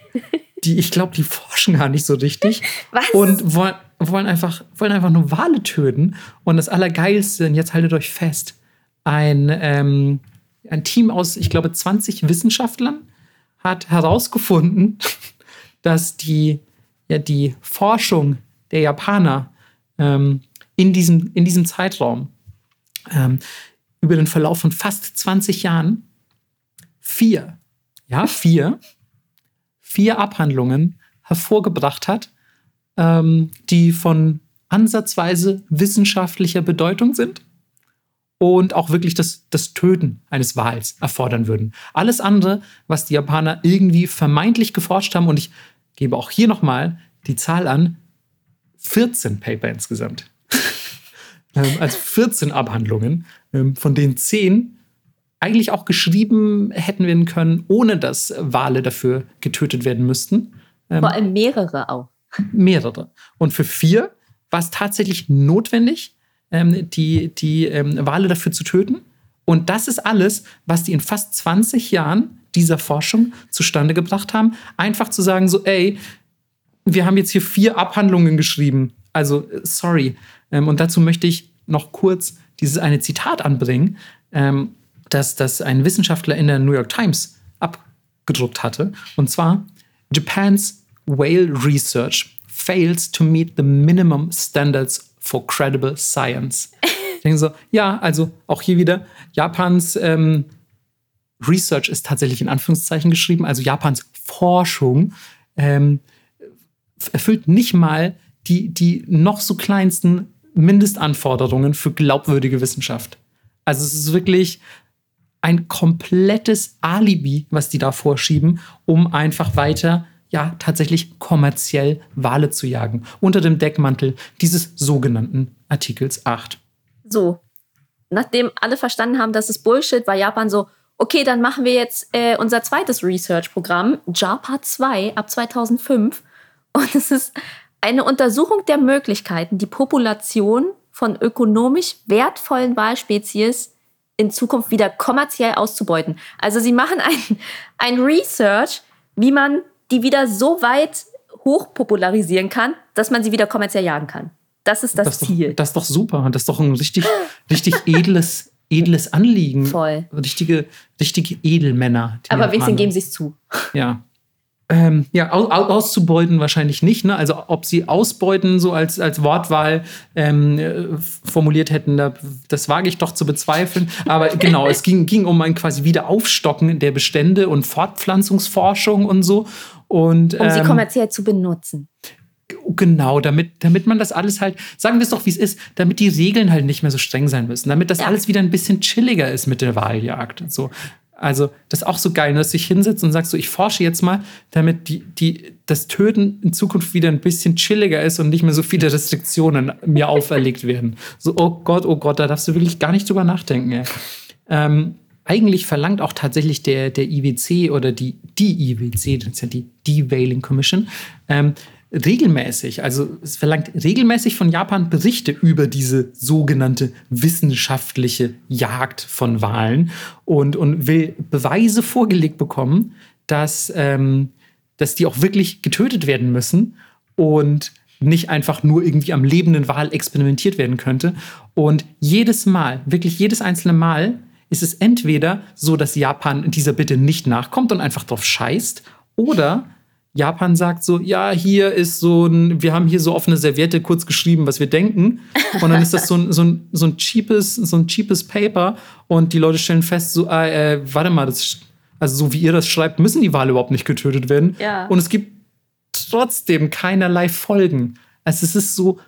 die, ich glaube, die forschen gar nicht so richtig. Was? Und wollen, wollen, einfach, wollen einfach nur Wale töten. Und das Allergeilste, und jetzt haltet euch fest, ein, ähm, ein Team aus, ich glaube, 20 Wissenschaftlern hat herausgefunden, dass die, ja, die Forschung der Japaner ähm, in, diesem, in diesem Zeitraum ähm, über den Verlauf von fast 20 Jahren vier, ja, vier, vier Abhandlungen hervorgebracht hat, ähm, die von ansatzweise wissenschaftlicher Bedeutung sind und auch wirklich das, das Töten eines Wals erfordern würden. Alles andere, was die Japaner irgendwie vermeintlich geforscht haben, und ich gebe auch hier nochmal die Zahl an, 14 Paper insgesamt. ähm, also 14 Abhandlungen, ähm, von denen 10 eigentlich auch geschrieben hätten werden können, ohne dass Wale dafür getötet werden müssten. Ähm, Vor allem mehrere auch. mehrere. Und für vier war es tatsächlich notwendig, ähm, die, die ähm, Wale dafür zu töten. Und das ist alles, was die in fast 20 Jahren dieser Forschung zustande gebracht haben. Einfach zu sagen, so, ey, wir haben jetzt hier vier Abhandlungen geschrieben. Also, äh, sorry. Ähm, und dazu möchte ich noch kurz dieses eine Zitat anbringen, ähm, das, das ein Wissenschaftler in der New York Times abgedruckt hatte. Und zwar, Japan's whale research fails to meet the minimum standards for credible science. Ich denke so, ja, also auch hier wieder, Japans ähm, Research ist tatsächlich in Anführungszeichen geschrieben, also Japans Forschung ähm, erfüllt nicht mal die, die noch so kleinsten Mindestanforderungen für glaubwürdige Wissenschaft. Also es ist wirklich ein komplettes Alibi, was die da vorschieben, um einfach weiter, ja, tatsächlich kommerziell Wale zu jagen. Unter dem Deckmantel dieses sogenannten Artikels 8. So, nachdem alle verstanden haben, dass es Bullshit, war Japan so, okay, dann machen wir jetzt äh, unser zweites Research-Programm, JAPA 2 ab 2005. Und es ist eine Untersuchung der Möglichkeiten, die Population von ökonomisch wertvollen Walspezies in Zukunft wieder kommerziell auszubeuten. Also sie machen ein, ein Research, wie man die wieder so weit hochpopularisieren kann, dass man sie wieder kommerziell jagen kann. Das ist das, Das ist, doch, Ziel. das ist doch super. Das ist doch ein richtig, richtig edles, edles Anliegen. Voll. Richtige, richtige Edelmänner. Aber wenigstens geben sie es zu. Ja. ähm, ja, aus, auszubeuten wahrscheinlich nicht. Ne? Also ob sie ausbeuten so als, als Wortwahl ähm, äh, formuliert hätten, da, das wage ich doch zu bezweifeln. Aber genau, es ging, ging um ein quasi Wiederaufstocken der Bestände und Fortpflanzungsforschung und so. Und, um sie ähm, kommerziell zu benutzen. Genau, damit, damit man das alles halt, sagen wir es doch, wie es ist, damit die Regeln halt nicht mehr so streng sein müssen, damit das ja. alles wieder ein bisschen chilliger ist mit der Wahljagd. So. Also, das ist auch so geil, dass du dich hinsetzt und sagst so, ich forsche jetzt mal, damit die, die, das Töten in Zukunft wieder ein bisschen chilliger ist und nicht mehr so viele Restriktionen mir auferlegt werden. So, oh Gott, oh Gott, da darfst du wirklich gar nicht drüber nachdenken. Ähm, eigentlich verlangt auch tatsächlich der, der IWC oder die, die IWC, das ist ja die Devailing Commission, ähm, regelmäßig, also es verlangt regelmäßig von Japan Berichte über diese sogenannte wissenschaftliche Jagd von Wahlen und, und will Beweise vorgelegt bekommen, dass, ähm, dass die auch wirklich getötet werden müssen und nicht einfach nur irgendwie am lebenden Wal experimentiert werden könnte. Und jedes Mal, wirklich jedes einzelne Mal, ist es entweder so, dass Japan dieser Bitte nicht nachkommt und einfach drauf scheißt, oder Japan sagt so, ja, hier ist so ein, wir haben hier so auf eine Serviette kurz geschrieben, was wir denken. Und dann ist das so ein, so ein, so ein cheapes, so ein cheapes Paper und die Leute stellen fest, so, ah, äh, warte mal, das, also so wie ihr das schreibt, müssen die Wale überhaupt nicht getötet werden. Ja. Und es gibt trotzdem keinerlei Folgen. Also es ist so,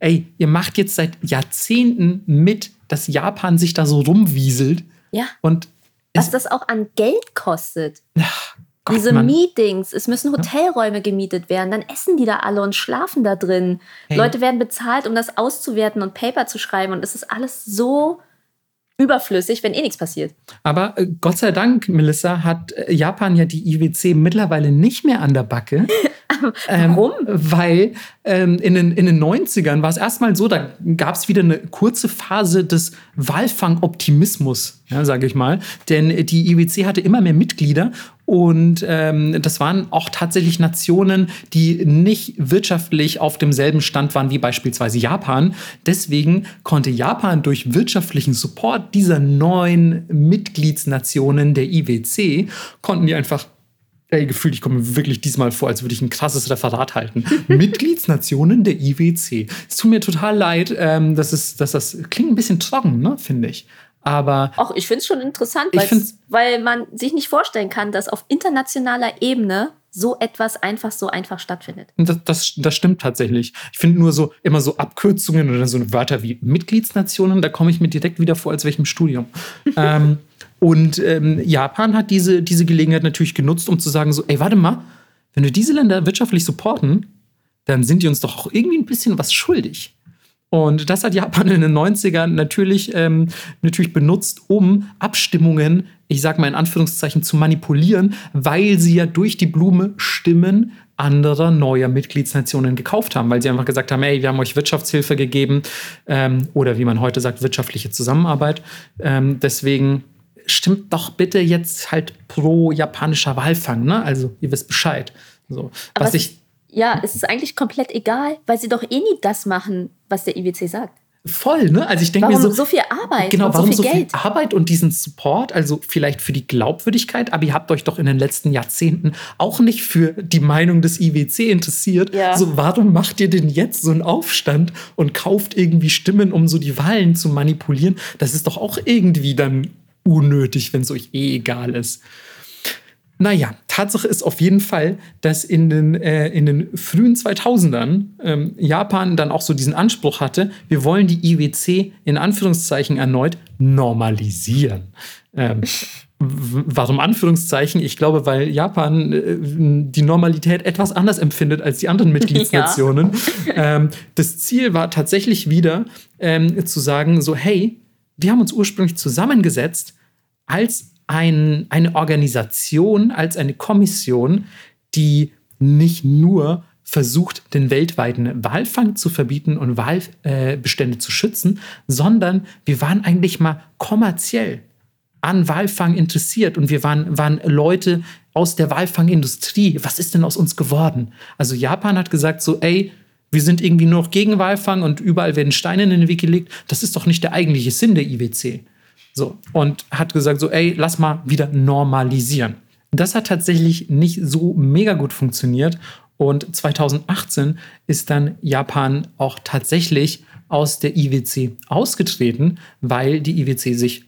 ey, ihr macht jetzt seit Jahrzehnten mit, dass Japan sich da so rumwieselt. Ja. Und was das auch an Geld kostet. Ach, Gott, Diese Mann. Meetings, es müssen Hotelräume gemietet werden, dann essen die da alle und schlafen da drin. Hey. Leute werden bezahlt, um das auszuwerten und Paper zu schreiben und es ist alles so überflüssig, wenn eh nichts passiert. Aber äh, Gott sei Dank, Melissa, hat äh, Japan ja die IWC mittlerweile nicht mehr an der Backe. Warum? Ähm, weil ähm, in, den, in den 90ern war es erstmal so, da gab es wieder eine kurze Phase des Walfang-Optimismus, ja, sage ich mal. Denn die IWC hatte immer mehr Mitglieder und ähm, das waren auch tatsächlich Nationen, die nicht wirtschaftlich auf demselben Stand waren wie beispielsweise Japan. Deswegen konnte Japan durch wirtschaftlichen Support dieser neuen Mitgliedsnationen der IWC, konnten die einfach Ey, gefühlt, ich komme mir wirklich diesmal vor, als würde ich ein krasses Referat halten. Mitgliedsnationen der IWC. Es tut mir total leid, ähm, dass, es, dass das klingt ein bisschen trocken, ne, finde ich. Aber. Auch ich finde es schon interessant, weil man sich nicht vorstellen kann, dass auf internationaler Ebene so etwas einfach so einfach stattfindet. Das, das, das stimmt tatsächlich. Ich finde nur so immer so Abkürzungen oder so Wörter wie Mitgliedsnationen, da komme ich mir direkt wieder vor, als wäre ich im Studium. ähm, und ähm, Japan hat diese, diese Gelegenheit natürlich genutzt, um zu sagen: so, ey, warte mal, wenn wir diese Länder wirtschaftlich supporten, dann sind die uns doch auch irgendwie ein bisschen was schuldig. Und das hat Japan in den 90ern natürlich, ähm, natürlich benutzt, um Abstimmungen, ich sag mal in Anführungszeichen, zu manipulieren, weil sie ja durch die Blume Stimmen anderer neuer Mitgliedsnationen gekauft haben, weil sie einfach gesagt haben, ey, wir haben euch Wirtschaftshilfe gegeben ähm, oder wie man heute sagt, wirtschaftliche Zusammenarbeit. Ähm, deswegen stimmt doch bitte jetzt halt pro japanischer Walfang, ne? Also ihr wisst Bescheid. So, was ich ja, es ist eigentlich komplett egal, weil sie doch eh nie das machen, was der IWC sagt. Voll, ne? Also ich denke mir so. so viel Arbeit? Genau, warum so viel, so viel Arbeit und diesen Support? Also vielleicht für die Glaubwürdigkeit, aber ihr habt euch doch in den letzten Jahrzehnten auch nicht für die Meinung des IWC interessiert. Ja. So, warum macht ihr denn jetzt so einen Aufstand und kauft irgendwie Stimmen, um so die Wahlen zu manipulieren? Das ist doch auch irgendwie dann unnötig, wenn es euch eh egal ist. Naja, Tatsache ist auf jeden Fall, dass in den, äh, in den frühen 2000ern ähm, Japan dann auch so diesen Anspruch hatte, wir wollen die IWC in Anführungszeichen erneut normalisieren. Ähm, warum Anführungszeichen? Ich glaube, weil Japan äh, die Normalität etwas anders empfindet als die anderen Mitgliedsnationen. Ja. Ähm, das Ziel war tatsächlich wieder ähm, zu sagen, so hey, wir haben uns ursprünglich zusammengesetzt als ein, eine Organisation, als eine Kommission, die nicht nur versucht, den weltweiten Walfang zu verbieten und Walbestände äh, zu schützen, sondern wir waren eigentlich mal kommerziell an Walfang interessiert und wir waren, waren Leute aus der Walfangindustrie. Was ist denn aus uns geworden? Also Japan hat gesagt so, ey, wir sind irgendwie nur noch gegen Walfang und überall werden Steine in den Weg gelegt. Das ist doch nicht der eigentliche Sinn der IWC. So, und hat gesagt, so, ey, lass mal wieder normalisieren. Das hat tatsächlich nicht so mega gut funktioniert. Und 2018 ist dann Japan auch tatsächlich aus der IWC ausgetreten, weil die IWC sich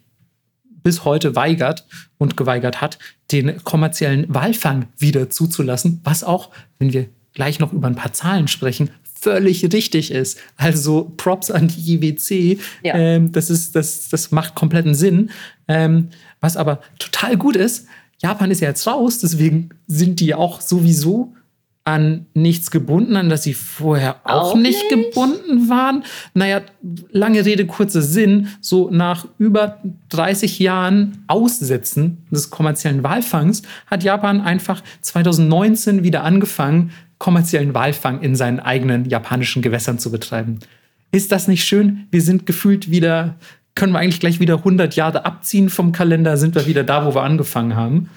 bis heute weigert und geweigert hat, den kommerziellen Walfang wieder zuzulassen, was auch, wenn wir gleich noch über ein paar Zahlen sprechen, völlig richtig ist. Also Props an die IWC. Ja. Ähm, das, ist, das, das macht kompletten Sinn. Ähm, was aber total gut ist, Japan ist ja jetzt raus, deswegen sind die auch sowieso an nichts gebunden, an das sie vorher auch, auch nicht, nicht, gebunden waren. Naja, lange Rede, kurzer Sinn, so nach über 30 Jahren Aussetzen des kommerziellen Walfangs hat Japan einfach 2019 wieder angefangen, kommerziellen Walfang in seinen eigenen japanischen Gewässern zu betreiben. Ist das nicht schön? Wir sind gefühlt wieder, können wir eigentlich gleich wieder 100 Jahre abziehen vom Kalender, sind wir wieder da, wo wir angefangen haben.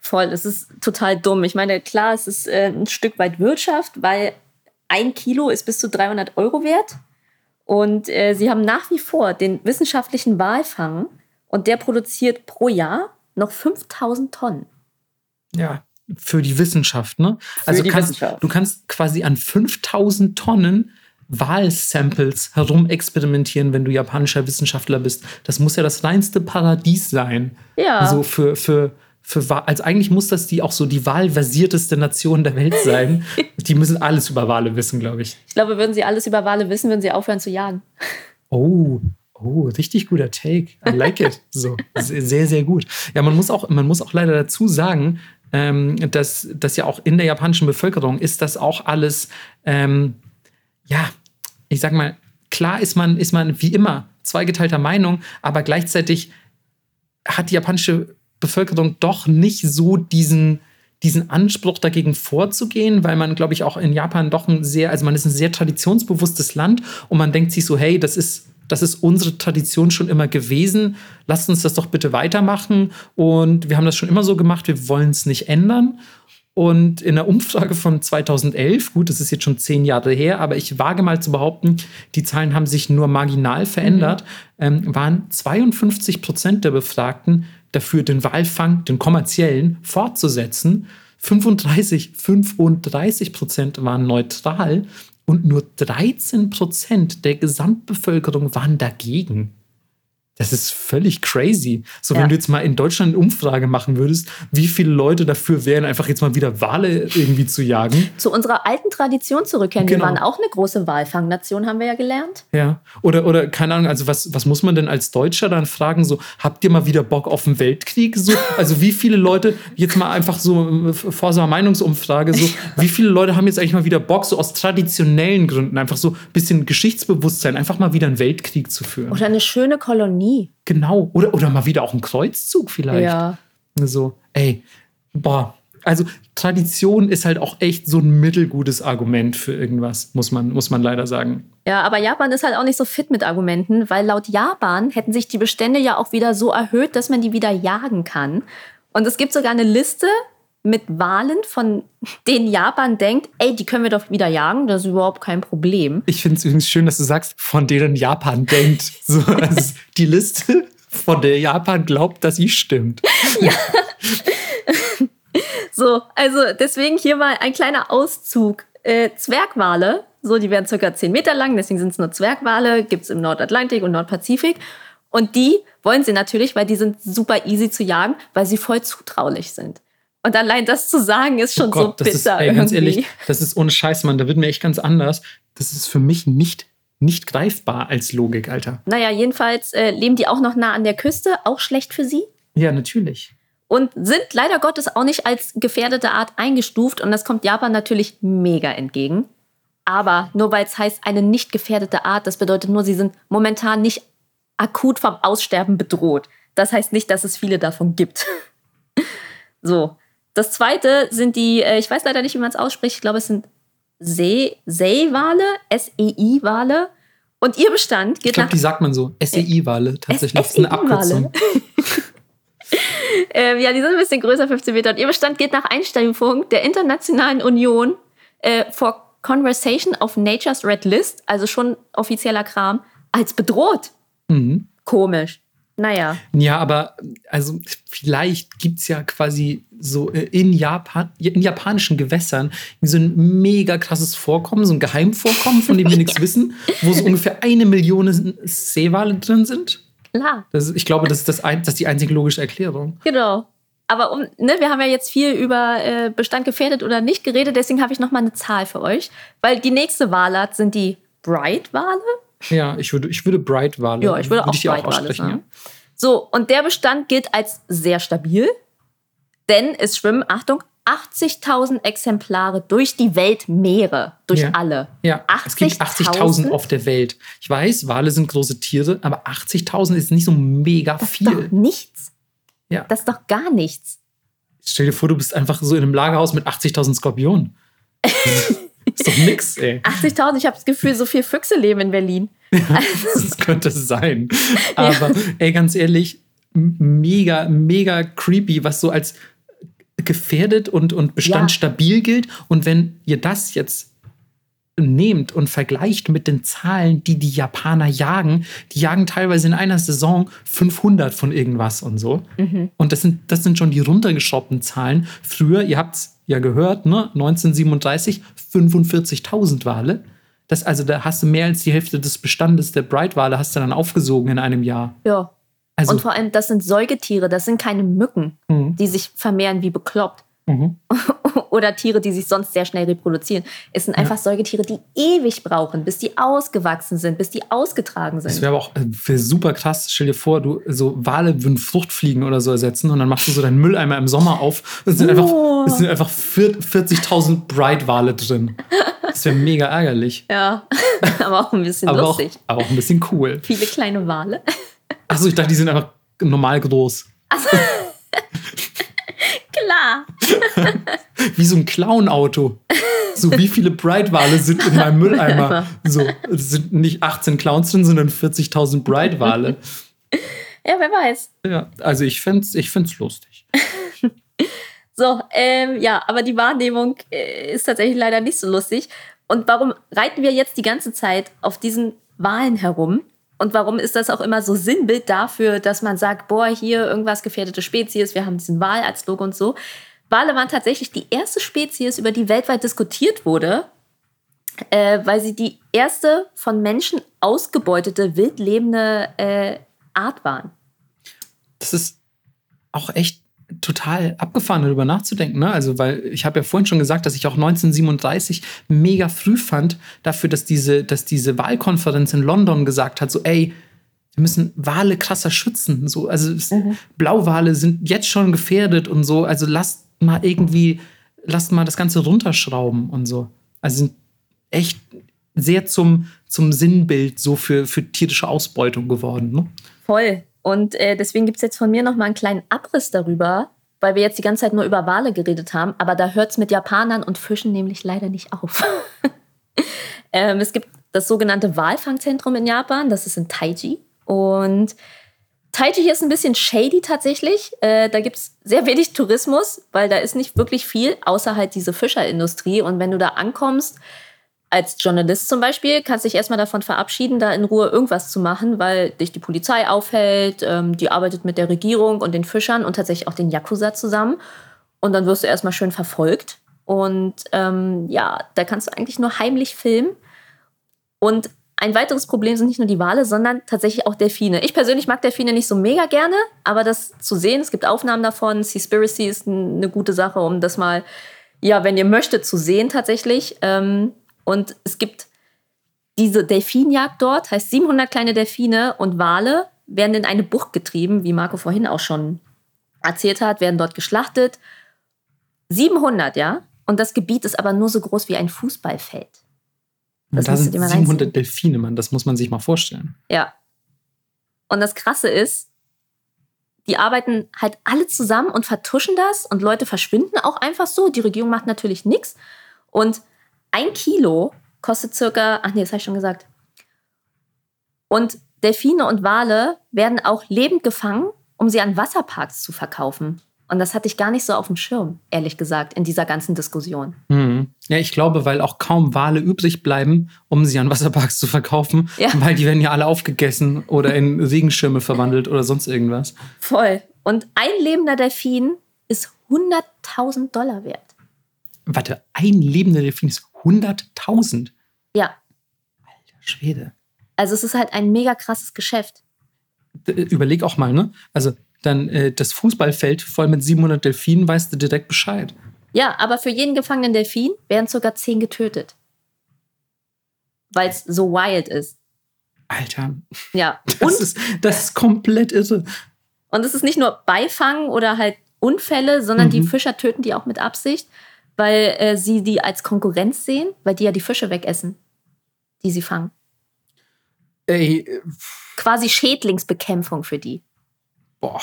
Voll, es ist total dumm. Ich meine, klar, es ist äh, ein Stück weit Wirtschaft, weil ein Kilo ist bis zu 300 Euro wert. Und äh, sie haben nach wie vor den wissenschaftlichen Walfang und der produziert pro Jahr noch 5000 Tonnen. Ja, für die Wissenschaft, ne? Für also kannst, du kannst quasi an 5000 Tonnen Wahlsamples herumexperimentieren, wenn du japanischer Wissenschaftler bist. Das muss ja das reinste Paradies sein. Ja. So für, für für als eigentlich muss das die auch so die wahlversierteste Nation der Welt sein. die müssen alles über Wale wissen, glaube ich. Ich glaube, würden sie alles über Wale wissen, würden sie aufhören zu jagen. Oh, oh, richtig guter Take. I like it. So, sehr, sehr gut. Ja, man muss auch, man muss auch leider dazu sagen, ähm, dass, dass ja auch in der japanischen Bevölkerung ist das auch alles, ähm, ja, ich sag mal, klar ist man, ist man wie immer zweigeteilter Meinung, aber gleichzeitig hat die japanische Bevölkerung doch nicht so diesen, diesen Anspruch dagegen vorzugehen, weil man, glaube ich, auch in Japan doch ein sehr, also man ist ein sehr traditionsbewusstes Land und man denkt sich so, hey, das ist, das ist unsere Tradition schon immer gewesen, lasst uns das doch bitte weitermachen und wir haben das schon immer so gemacht, wir wollen es nicht ändern. Und in der Umfrage von 2011, gut, das ist jetzt schon zehn Jahre her, aber ich wage mal zu behaupten, die Zahlen haben sich nur marginal verändert, mhm. ähm, waren 52 Prozent der Befragten dafür, den Walfang, den kommerziellen, fortzusetzen. 35, 35 Prozent waren neutral und nur 13 Prozent der Gesamtbevölkerung waren dagegen. Das ist völlig crazy. So, ja. wenn du jetzt mal in Deutschland eine Umfrage machen würdest, wie viele Leute dafür wären, einfach jetzt mal wieder Wale irgendwie zu jagen. Zu unserer alten Tradition zurückkehren. Genau. Wir waren auch eine große Walfangnation, haben wir ja gelernt. Ja. Oder, oder keine Ahnung, also was, was muss man denn als Deutscher dann fragen? So, habt ihr mal wieder Bock auf einen Weltkrieg? So, also wie viele Leute, jetzt mal einfach so vor so einer Meinungsumfrage, so, wie viele Leute haben jetzt eigentlich mal wieder Bock, so aus traditionellen Gründen, einfach so ein bisschen Geschichtsbewusstsein, einfach mal wieder einen Weltkrieg zu führen? Oder eine schöne Kolonie nie. Genau. Oder, oder mal wieder auch ein Kreuzzug vielleicht. Ja. So, ey, boah. Also Tradition ist halt auch echt so ein mittelgutes Argument für irgendwas, muss man, muss man leider sagen. Ja, aber Japan ist halt auch nicht so fit mit Argumenten, weil laut Japan hätten sich die Bestände ja auch wieder so erhöht, dass man die wieder jagen kann. Und es gibt sogar eine Liste mit Wahlen, von denen Japan denkt, ey, die können wir doch wieder jagen, das ist überhaupt kein Problem. Ich finde es übrigens schön, dass du sagst, von denen Japan denkt. So, also die Liste, von der Japan glaubt, dass sie stimmt. Ja. so, also deswegen hier mal ein kleiner Auszug. Äh, Zwergwale, so, die werden circa 10 Meter lang, deswegen sind es nur Zwergwale, gibt es im Nordatlantik und Nordpazifik. Und die wollen sie natürlich, weil die sind super easy zu jagen, weil sie voll zutraulich sind. Und allein das zu sagen, ist schon oh Gott, so bitter. Ist, ey, ganz ehrlich, das ist ohne Scheiß, Mann. Da wird mir echt ganz anders. Das ist für mich nicht, nicht greifbar als Logik, Alter. Naja, jedenfalls äh, leben die auch noch nah an der Küste. Auch schlecht für sie. Ja, natürlich. Und sind leider Gottes auch nicht als gefährdete Art eingestuft. Und das kommt Japan natürlich mega entgegen. Aber nur weil es heißt, eine nicht gefährdete Art, das bedeutet nur, sie sind momentan nicht akut vom Aussterben bedroht. Das heißt nicht, dass es viele davon gibt. so, das zweite sind die, äh, ich weiß leider nicht, wie man es ausspricht, ich glaube, es sind See, Seewale, S-E-I-Wale. Und ihr Bestand geht ich glaub, nach. Die sagt man so. SEI-Wale tatsächlich. Das ist eine Abkürzung. ähm, ja, die sind ein bisschen größer, 15 Meter. Und ihr Bestand geht nach Einstufung der Internationalen Union äh, for Conversation of Nature's Red List, also schon offizieller Kram, als bedroht. Mhm. Komisch. Naja. Ja, aber also vielleicht gibt es ja quasi so äh, in Japan, in japanischen Gewässern so ein mega krasses Vorkommen, so ein Geheimvorkommen, von dem wir nichts wissen, wo so ungefähr eine Million Seewale drin sind. Klar. Das ich glaube, das ist, das, ein, das ist die einzige logische Erklärung. Genau. Aber um, ne, wir haben ja jetzt viel über äh, Bestand gefährdet oder nicht geredet, deswegen habe ich noch mal eine Zahl für euch, weil die nächste Walart sind die Bright-Wale. Ja, ich würde, ich würde Bright-Wale. Ja, ich würde, würde auch Bright-Wale sagen. Ja. So, und der Bestand gilt als sehr stabil, denn es schwimmen, Achtung, 80.000 Exemplare durch die Weltmeere, durch ja. alle. Ja, 80 es gibt 80.000 auf der Welt. Ich weiß, Wale sind große Tiere, aber 80.000 ist nicht so mega das viel. Das ist doch nichts. Ja. Das ist doch gar nichts. Stell dir vor, du bist einfach so in einem Lagerhaus mit 80.000 Skorpionen. ist doch nix, ey. 80.000, ich habe das Gefühl, so viele Füchse leben in Berlin. Ja, das könnte sein. Aber ja. ey, ganz ehrlich, mega, mega creepy, was so als gefährdet und, und Bestand ja. stabil gilt. Und wenn ihr das jetzt nehmt und vergleicht mit den Zahlen, die die Japaner jagen, die jagen teilweise in einer Saison 500 von irgendwas und so. Mhm. Und das sind, das sind schon die runtergeschraubten Zahlen. Früher, ihr habt es ja gehört, ne? 1937 45.000 Wale. Das, also da hast du mehr als die Hälfte des Bestandes der Bright-Wale hast du dann aufgesogen in einem Jahr. Ja. Also, und vor allem, das sind Säugetiere, das sind keine Mücken, mhm. die sich vermehren wie bekloppt. Mhm. Oder Tiere, die sich sonst sehr schnell reproduzieren. Es sind einfach ja. Säugetiere, die ewig brauchen, bis die ausgewachsen sind, bis die ausgetragen sind. Das wäre aber auch äh, super krass. Stell dir vor, du so Wale würden Fruchtfliegen oder so ersetzen und dann machst du so deinen Mülleimer im Sommer auf. Es sind oh. einfach, einfach 40.000 Bright-Wale drin. Das wäre mega ärgerlich. Ja, aber auch ein bisschen aber lustig. Auch, aber auch ein bisschen cool. Viele kleine Wale. Achso, ich dachte, die sind einfach normal groß. Achso. Wie so ein Clown-Auto. So wie viele Bright-Wale sind in meinem Mülleimer? So, es sind nicht 18 Clowns drin, sondern 40.000 Bright-Wale. Ja, wer weiß. Ja, also ich finde es ich find's lustig. so, ähm, ja, aber die Wahrnehmung äh, ist tatsächlich leider nicht so lustig. Und warum reiten wir jetzt die ganze Zeit auf diesen Wahlen herum? Und warum ist das auch immer so Sinnbild dafür, dass man sagt, boah, hier irgendwas gefährdete Spezies, wir haben diesen Wal als Logo und so. Wale waren tatsächlich die erste Spezies, über die weltweit diskutiert wurde, äh, weil sie die erste von Menschen ausgebeutete, wildlebende äh, Art waren. Das ist auch echt total abgefahren, darüber nachzudenken. Ne? Also, weil ich habe ja vorhin schon gesagt, dass ich auch 1937 mega früh fand, dafür, dass diese, dass diese Wahlkonferenz in London gesagt hat: so, ey, wir müssen Wale krasser schützen. So, also mhm. Blauwale sind jetzt schon gefährdet und so. Also lasst mal irgendwie, lasst mal das Ganze runterschrauben und so. Also sind echt sehr zum, zum Sinnbild so für, für tierische Ausbeutung geworden. Ne? Voll. Und äh, deswegen gibt es jetzt von mir noch mal einen kleinen Abriss darüber, weil wir jetzt die ganze Zeit nur über Wale geredet haben. Aber da hört es mit Japanern und Fischen nämlich leider nicht auf. ähm, es gibt das sogenannte Walfangzentrum in Japan, das ist in Taiji. Und Taiji hier ist ein bisschen shady tatsächlich. Äh, da gibt es sehr wenig Tourismus, weil da ist nicht wirklich viel, außer halt diese Fischerindustrie. Und wenn du da ankommst, als Journalist zum Beispiel kannst du dich erstmal davon verabschieden, da in Ruhe irgendwas zu machen, weil dich die Polizei aufhält, ähm, die arbeitet mit der Regierung und den Fischern und tatsächlich auch den Yakuza zusammen. Und dann wirst du erstmal schön verfolgt. Und ähm, ja, da kannst du eigentlich nur heimlich filmen. Und ein weiteres Problem sind nicht nur die Wale, sondern tatsächlich auch Delfine. Ich persönlich mag Delfine nicht so mega gerne, aber das zu sehen, es gibt Aufnahmen davon. Seaspiracy ist eine gute Sache, um das mal, ja, wenn ihr möchtet, zu sehen tatsächlich. Ähm, und es gibt diese Delfinjagd dort, heißt 700 kleine Delfine und Wale werden in eine Bucht getrieben, wie Marco vorhin auch schon erzählt hat, werden dort geschlachtet. 700, ja? Und das Gebiet ist aber nur so groß wie ein Fußballfeld. Das da sind 700 Delfine, Mann, das muss man sich mal vorstellen. Ja. Und das Krasse ist, die arbeiten halt alle zusammen und vertuschen das und Leute verschwinden auch einfach so. Die Regierung macht natürlich nichts. Und ein Kilo kostet circa, ach nee, das habe ich schon gesagt. Und Delfine und Wale werden auch lebend gefangen, um sie an Wasserparks zu verkaufen. Und das hatte ich gar nicht so auf dem Schirm, ehrlich gesagt, in dieser ganzen Diskussion. Mhm. Ja, ich glaube, weil auch kaum Wale übrig bleiben, um sie an Wasserparks zu verkaufen, ja. weil die werden ja alle aufgegessen oder in Regenschirme verwandelt oder sonst irgendwas. Voll. Und ein lebender Delfin ist 100.000 Dollar wert. Warte, ein lebender Delfin ist 100.000? Ja. Alter Schwede. Also es ist halt ein mega krasses Geschäft. Überleg auch mal, ne? Also dann äh, das Fußballfeld voll mit 700 Delfinen, weißt du direkt Bescheid. Ja, aber für jeden gefangenen Delfin werden sogar 10 getötet. Weil es so wild ist. Alter. Ja. Das, ist, das ist komplett irre. Und es ist nicht nur Beifangen oder halt Unfälle, sondern mhm. die Fischer töten die auch mit Absicht, weil äh, sie die als Konkurrenz sehen, weil die ja die Fische wegessen, die sie fangen. Ey. Äh, Quasi Schädlingsbekämpfung für die. Boah.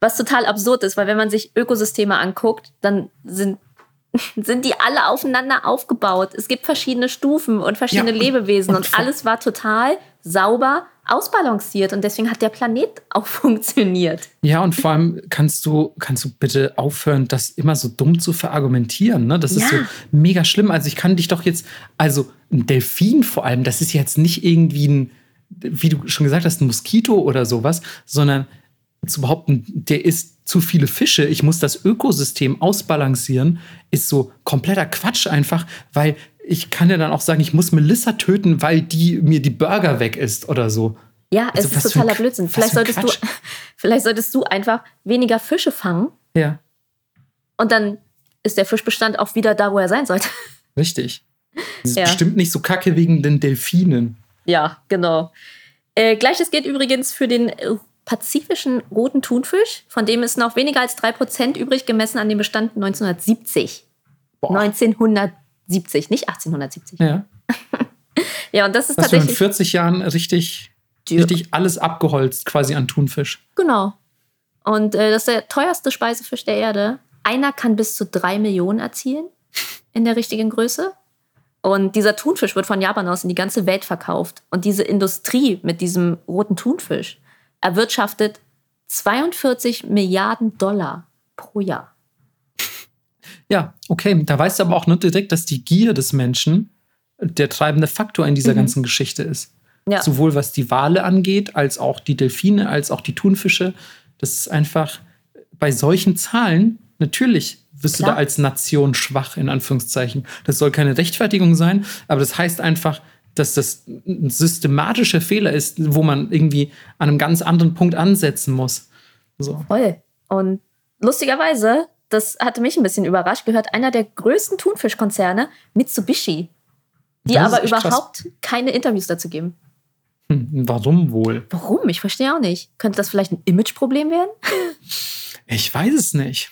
Was total absurd ist, weil wenn man sich Ökosysteme anguckt, dann sind, sind die alle aufeinander aufgebaut. Es gibt verschiedene Stufen und verschiedene ja, Lebewesen und, und alles war total sauber ausbalanciert und deswegen hat der Planet auch funktioniert. Ja, und vor allem kannst du, kannst du bitte aufhören, das immer so dumm zu verargumentieren. Ne? Das ist ja. so mega schlimm. Also ich kann dich doch jetzt, also ein Delfin vor allem, das ist jetzt nicht irgendwie ein wie du schon gesagt hast, ein Moskito oder sowas, sondern zu behaupten, der isst zu viele Fische, ich muss das Ökosystem ausbalancieren, ist so kompletter Quatsch einfach, weil ich kann ja dann auch sagen, ich muss Melissa töten, weil die mir die Burger weg isst oder so. Ja, also, es ist totaler ein, Blödsinn. Vielleicht solltest, du, vielleicht solltest du einfach weniger Fische fangen. Ja. Und dann ist der Fischbestand auch wieder da, wo er sein sollte. Richtig. Das ist ja. bestimmt nicht so kacke wegen den Delfinen. Ja, genau. Äh, Gleiches gilt übrigens für den äh, pazifischen roten Thunfisch, von dem ist noch weniger als 3% übrig gemessen an dem Bestand 1970. Boah. 1970, nicht 1870. Ja. ja, und das ist Hast tatsächlich. In 40 Jahren richtig, richtig alles abgeholzt, quasi an Thunfisch. Genau. Und äh, das ist der teuerste Speisefisch der Erde. Einer kann bis zu drei Millionen erzielen in der richtigen Größe. Und dieser Thunfisch wird von Japan aus in die ganze Welt verkauft. Und diese Industrie mit diesem roten Thunfisch erwirtschaftet 42 Milliarden Dollar pro Jahr. Ja, okay. Da weißt du aber auch nicht direkt, dass die Gier des Menschen der treibende Faktor in dieser mhm. ganzen Geschichte ist. Ja. Sowohl was die Wale angeht, als auch die Delfine, als auch die Thunfische. Das ist einfach bei solchen Zahlen natürlich wirst Klar. du da als Nation schwach, in Anführungszeichen. Das soll keine Rechtfertigung sein, aber das heißt einfach, dass das ein systematischer Fehler ist, wo man irgendwie an einem ganz anderen Punkt ansetzen muss. So. Voll. Und lustigerweise, das hatte mich ein bisschen überrascht, gehört einer der größten Thunfischkonzerne, Mitsubishi, die aber überhaupt krass. keine Interviews dazu geben. Hm, warum wohl? Warum? Ich verstehe auch nicht. Könnte das vielleicht ein Imageproblem werden? Ich weiß es nicht.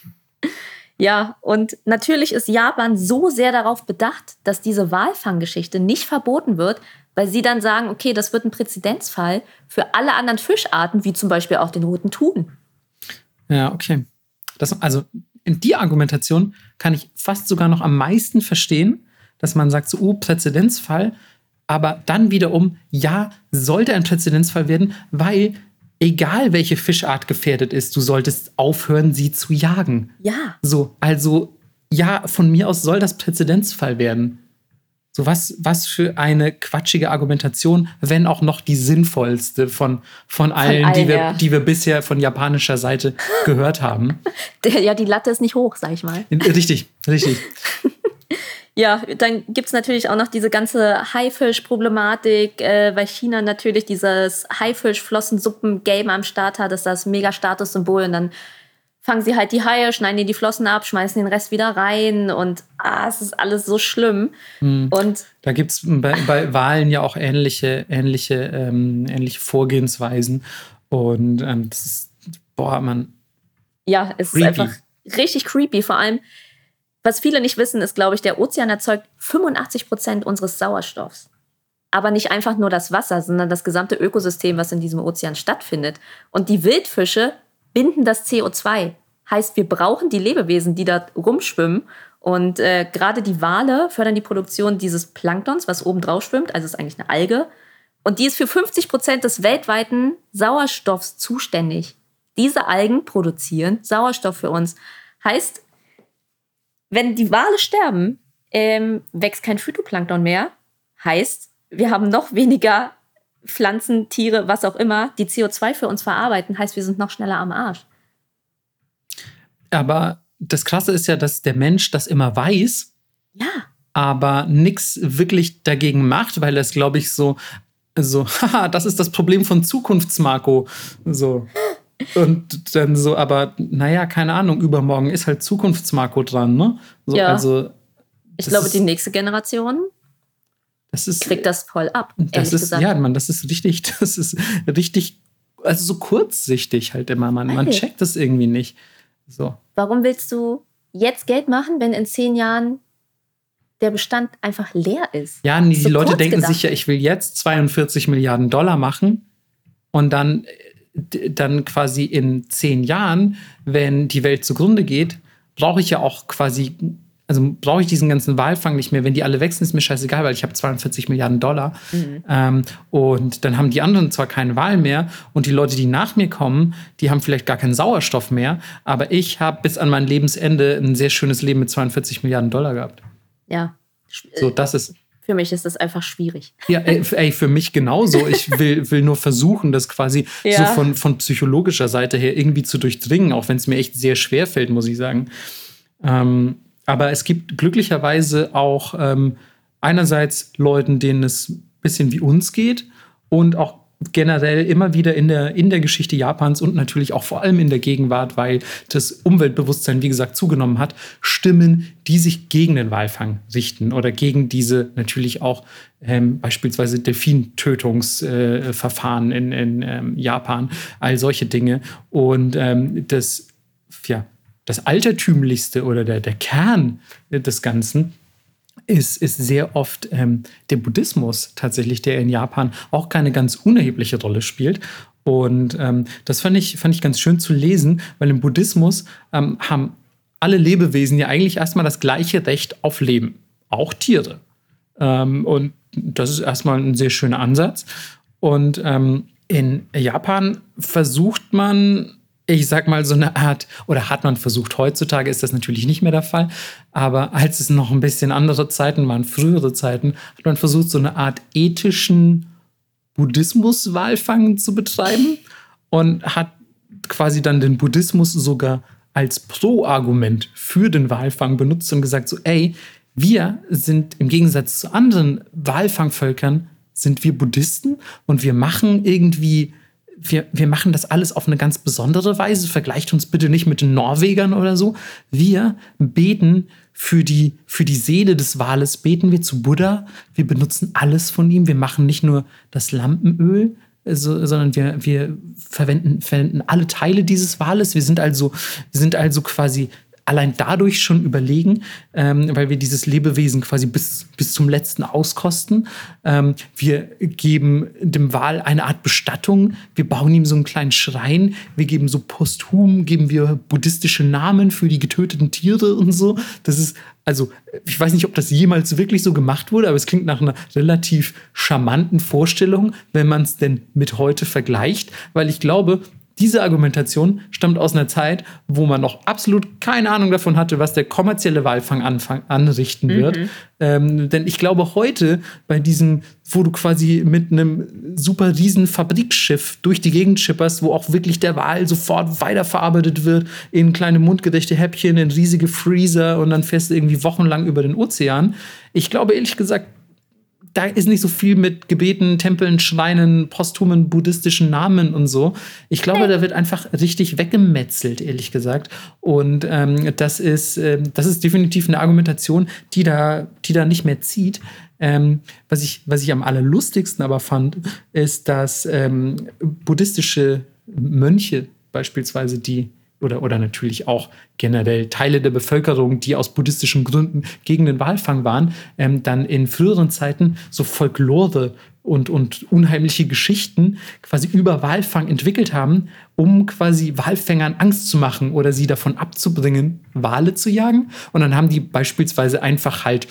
Ja, und natürlich ist Japan so sehr darauf bedacht, dass diese Walfanggeschichte nicht verboten wird, weil sie dann sagen, okay, das wird ein Präzedenzfall für alle anderen Fischarten, wie zum Beispiel auch den roten Thun. Ja, okay. Das, also die Argumentation kann ich fast sogar noch am meisten verstehen, dass man sagt, so, oh, Präzedenzfall, aber dann wiederum, ja, sollte ein Präzedenzfall werden, weil egal welche Fischart gefährdet ist, du solltest aufhören, sie zu jagen. Ja. So, also ja, von mir aus soll das Präzedenzfall werden. So was, was für eine quatschige Argumentation, wenn auch noch die sinnvollste von, von allen, von allen die, wir, die wir bisher von japanischer Seite gehört haben. ja, die Latte ist nicht hoch, sag ich mal. Richtig, richtig. Ja, dann gibt es natürlich auch noch diese ganze Haifisch-Problematik, äh, weil China natürlich dieses Haifisch-Flossensuppen-Game am Start hat. Das ist das mega Statussymbol. Und dann fangen sie halt die Haie, schneiden die die Flossen ab, schmeißen den Rest wieder rein. Und ah, es ist alles so schlimm. Hm. Und da gibt es bei, bei Wahlen ja auch ähnliche, ähnliche, ähm, ähnliche Vorgehensweisen. Und ähm, das ist, boah, man. Ja, es creepy. ist einfach richtig creepy. Vor allem, was viele nicht wissen, ist, glaube ich, der Ozean erzeugt 85 Prozent unseres Sauerstoffs. Aber nicht einfach nur das Wasser, sondern das gesamte Ökosystem, was in diesem Ozean stattfindet. Und die Wildfische binden das CO2. Heißt, wir brauchen die Lebewesen, die da rumschwimmen. Und äh, gerade die Wale fördern die Produktion dieses Planktons, was oben drauf schwimmt. Also ist eigentlich eine Alge. Und die ist für 50 Prozent des weltweiten Sauerstoffs zuständig. Diese Algen produzieren Sauerstoff für uns. Heißt, wenn die Wale sterben, ähm, wächst kein Phytoplankton mehr. Heißt, wir haben noch weniger Pflanzen, Tiere, was auch immer, die CO2 für uns verarbeiten. Heißt, wir sind noch schneller am Arsch. Aber das Krasse ist ja, dass der Mensch das immer weiß. Ja. Aber nichts wirklich dagegen macht, weil das, glaube ich, so, so, haha, das ist das Problem von Zukunftsmarco. So. Und dann so, aber naja, keine Ahnung, übermorgen ist halt Zukunftsmarco dran, ne? So, Ja. Also, Ich glaube, die nächste Generation das ist. kriegt das voll ab, Das ist, gesagt. ja, man, das ist richtig, das ist richtig, also so kurzsichtig halt immer. Man, man checkt das irgendwie nicht. So. Warum willst du jetzt Geld machen, wenn in zehn Jahren der Bestand einfach leer ist? Ja, nee, die So Leute kurz denken gedacht. sich ja, ich will jetzt 42 Milliarden Dollar machen und dann, dann quasi in zehn Jahren, wenn die Welt zugrunde geht, brauche ich ja auch quasi, also brauche ich diesen ganzen Walfang nicht mehr. Wenn die alle wechseln, ist mir scheißegal, weil ich habe 42 Milliarden Dollar. Ähm, und dann haben die anderen zwar keine Wahl mehr und die Leute, die nach mir kommen, die haben vielleicht gar keinen Sauerstoff mehr, aber ich habe bis an mein Lebensende ein sehr schönes Leben mit 42 Milliarden Dollar gehabt. Ja. So, das ist Für mich ist das einfach schwierig. ja, ey, für mich genauso. Ich will, will nur versuchen, das quasi Ja. so von, von psychologischer Seite her irgendwie zu durchdringen, auch wenn es mir echt sehr schwer fällt, muss ich sagen. Ähm, aber es gibt glücklicherweise auch ähm, einerseits Leuten, denen es ein bisschen wie uns geht und auch generell immer wieder in der, in der Geschichte Japans und natürlich auch vor allem in der Gegenwart, weil das Umweltbewusstsein, wie gesagt, zugenommen hat, Stimmen, die sich gegen den Walfang richten oder gegen diese natürlich auch ähm, beispielsweise Delfintötungsverfahren äh, in, in ähm, Japan, all solche Dinge. Und ähm, das, ja, das Altertümlichste oder der, der Kern des Ganzen ist, ist sehr oft ähm, der Buddhismus tatsächlich, der in Japan auch keine ganz unerhebliche Rolle spielt. Und ähm, das fand ich, fand ich ganz schön zu lesen, weil im Buddhismus ähm, haben alle Lebewesen ja eigentlich erstmal das gleiche Recht auf Leben, auch Tiere. Ähm, und das ist erstmal ein sehr schöner Ansatz. Und ähm, in Japan versucht man, ich sag mal, so eine Art, oder hat man versucht, heutzutage ist das natürlich nicht mehr der Fall, aber als es noch ein bisschen andere Zeiten waren, frühere Zeiten, hat man versucht, so eine Art ethischen Buddhismus-Walfang zu betreiben und hat quasi dann den Buddhismus sogar als Pro-Argument für den Walfang benutzt und gesagt so, ey, wir sind im Gegensatz zu anderen Walfangvölkern, sind wir Buddhisten und wir machen irgendwie, wir, wir machen das alles auf eine ganz besondere Weise. Vergleicht uns bitte nicht mit den Norwegern oder so. Wir beten für die, für die Seele des Wales, beten wir zu Buddha. Wir benutzen alles von ihm. Wir machen nicht nur das Lampenöl, so, sondern wir, wir verwenden, verwenden alle Teile dieses Wales. Wir sind also, wir sind also quasi allein dadurch schon überlegen, ähm, weil wir dieses Lebewesen quasi bis, bis zum letzten auskosten. Ähm, wir geben dem Wal eine Art Bestattung. Wir bauen ihm so einen kleinen Schrein. Wir geben so posthum, geben wir buddhistische Namen für die getöteten Tiere und so. Das ist, also, ich weiß nicht, ob das jemals wirklich so gemacht wurde, aber es klingt nach einer relativ charmanten Vorstellung, wenn man es denn mit heute vergleicht, weil ich glaube, diese Argumentation stammt aus einer Zeit, wo man noch absolut keine Ahnung davon hatte, was der kommerzielle Walfang anfang, anrichten wird. Ähm, denn ich glaube, heute bei diesem, wo du quasi mit einem super riesen Fabrikschiff durch die Gegend schipperst, wo auch wirklich der Wal sofort weiterverarbeitet wird in kleine mundgerechte Häppchen, in riesige Freezer und dann fährst du irgendwie wochenlang über den Ozean. Ich glaube ehrlich gesagt, da ist nicht so viel mit Gebeten, Tempeln, Schreinen, posthumen buddhistischen Namen und so. Ich glaube, da wird einfach richtig weggemetzelt, ehrlich gesagt. Und ähm, das, ist, ähm, das ist definitiv eine Argumentation, die da, die da nicht mehr zieht. Ähm, was, ich, was ich am allerlustigsten aber fand, ist, dass ähm, buddhistische Mönche beispielsweise, die oder, oder natürlich auch generell Teile der Bevölkerung, die aus buddhistischen Gründen gegen den Walfang waren, ähm, dann in früheren Zeiten so Folklore und, und unheimliche Geschichten quasi über Walfang entwickelt haben, um quasi Walfängern Angst zu machen oder sie davon abzubringen, Wale zu jagen. Und dann haben die beispielsweise einfach halt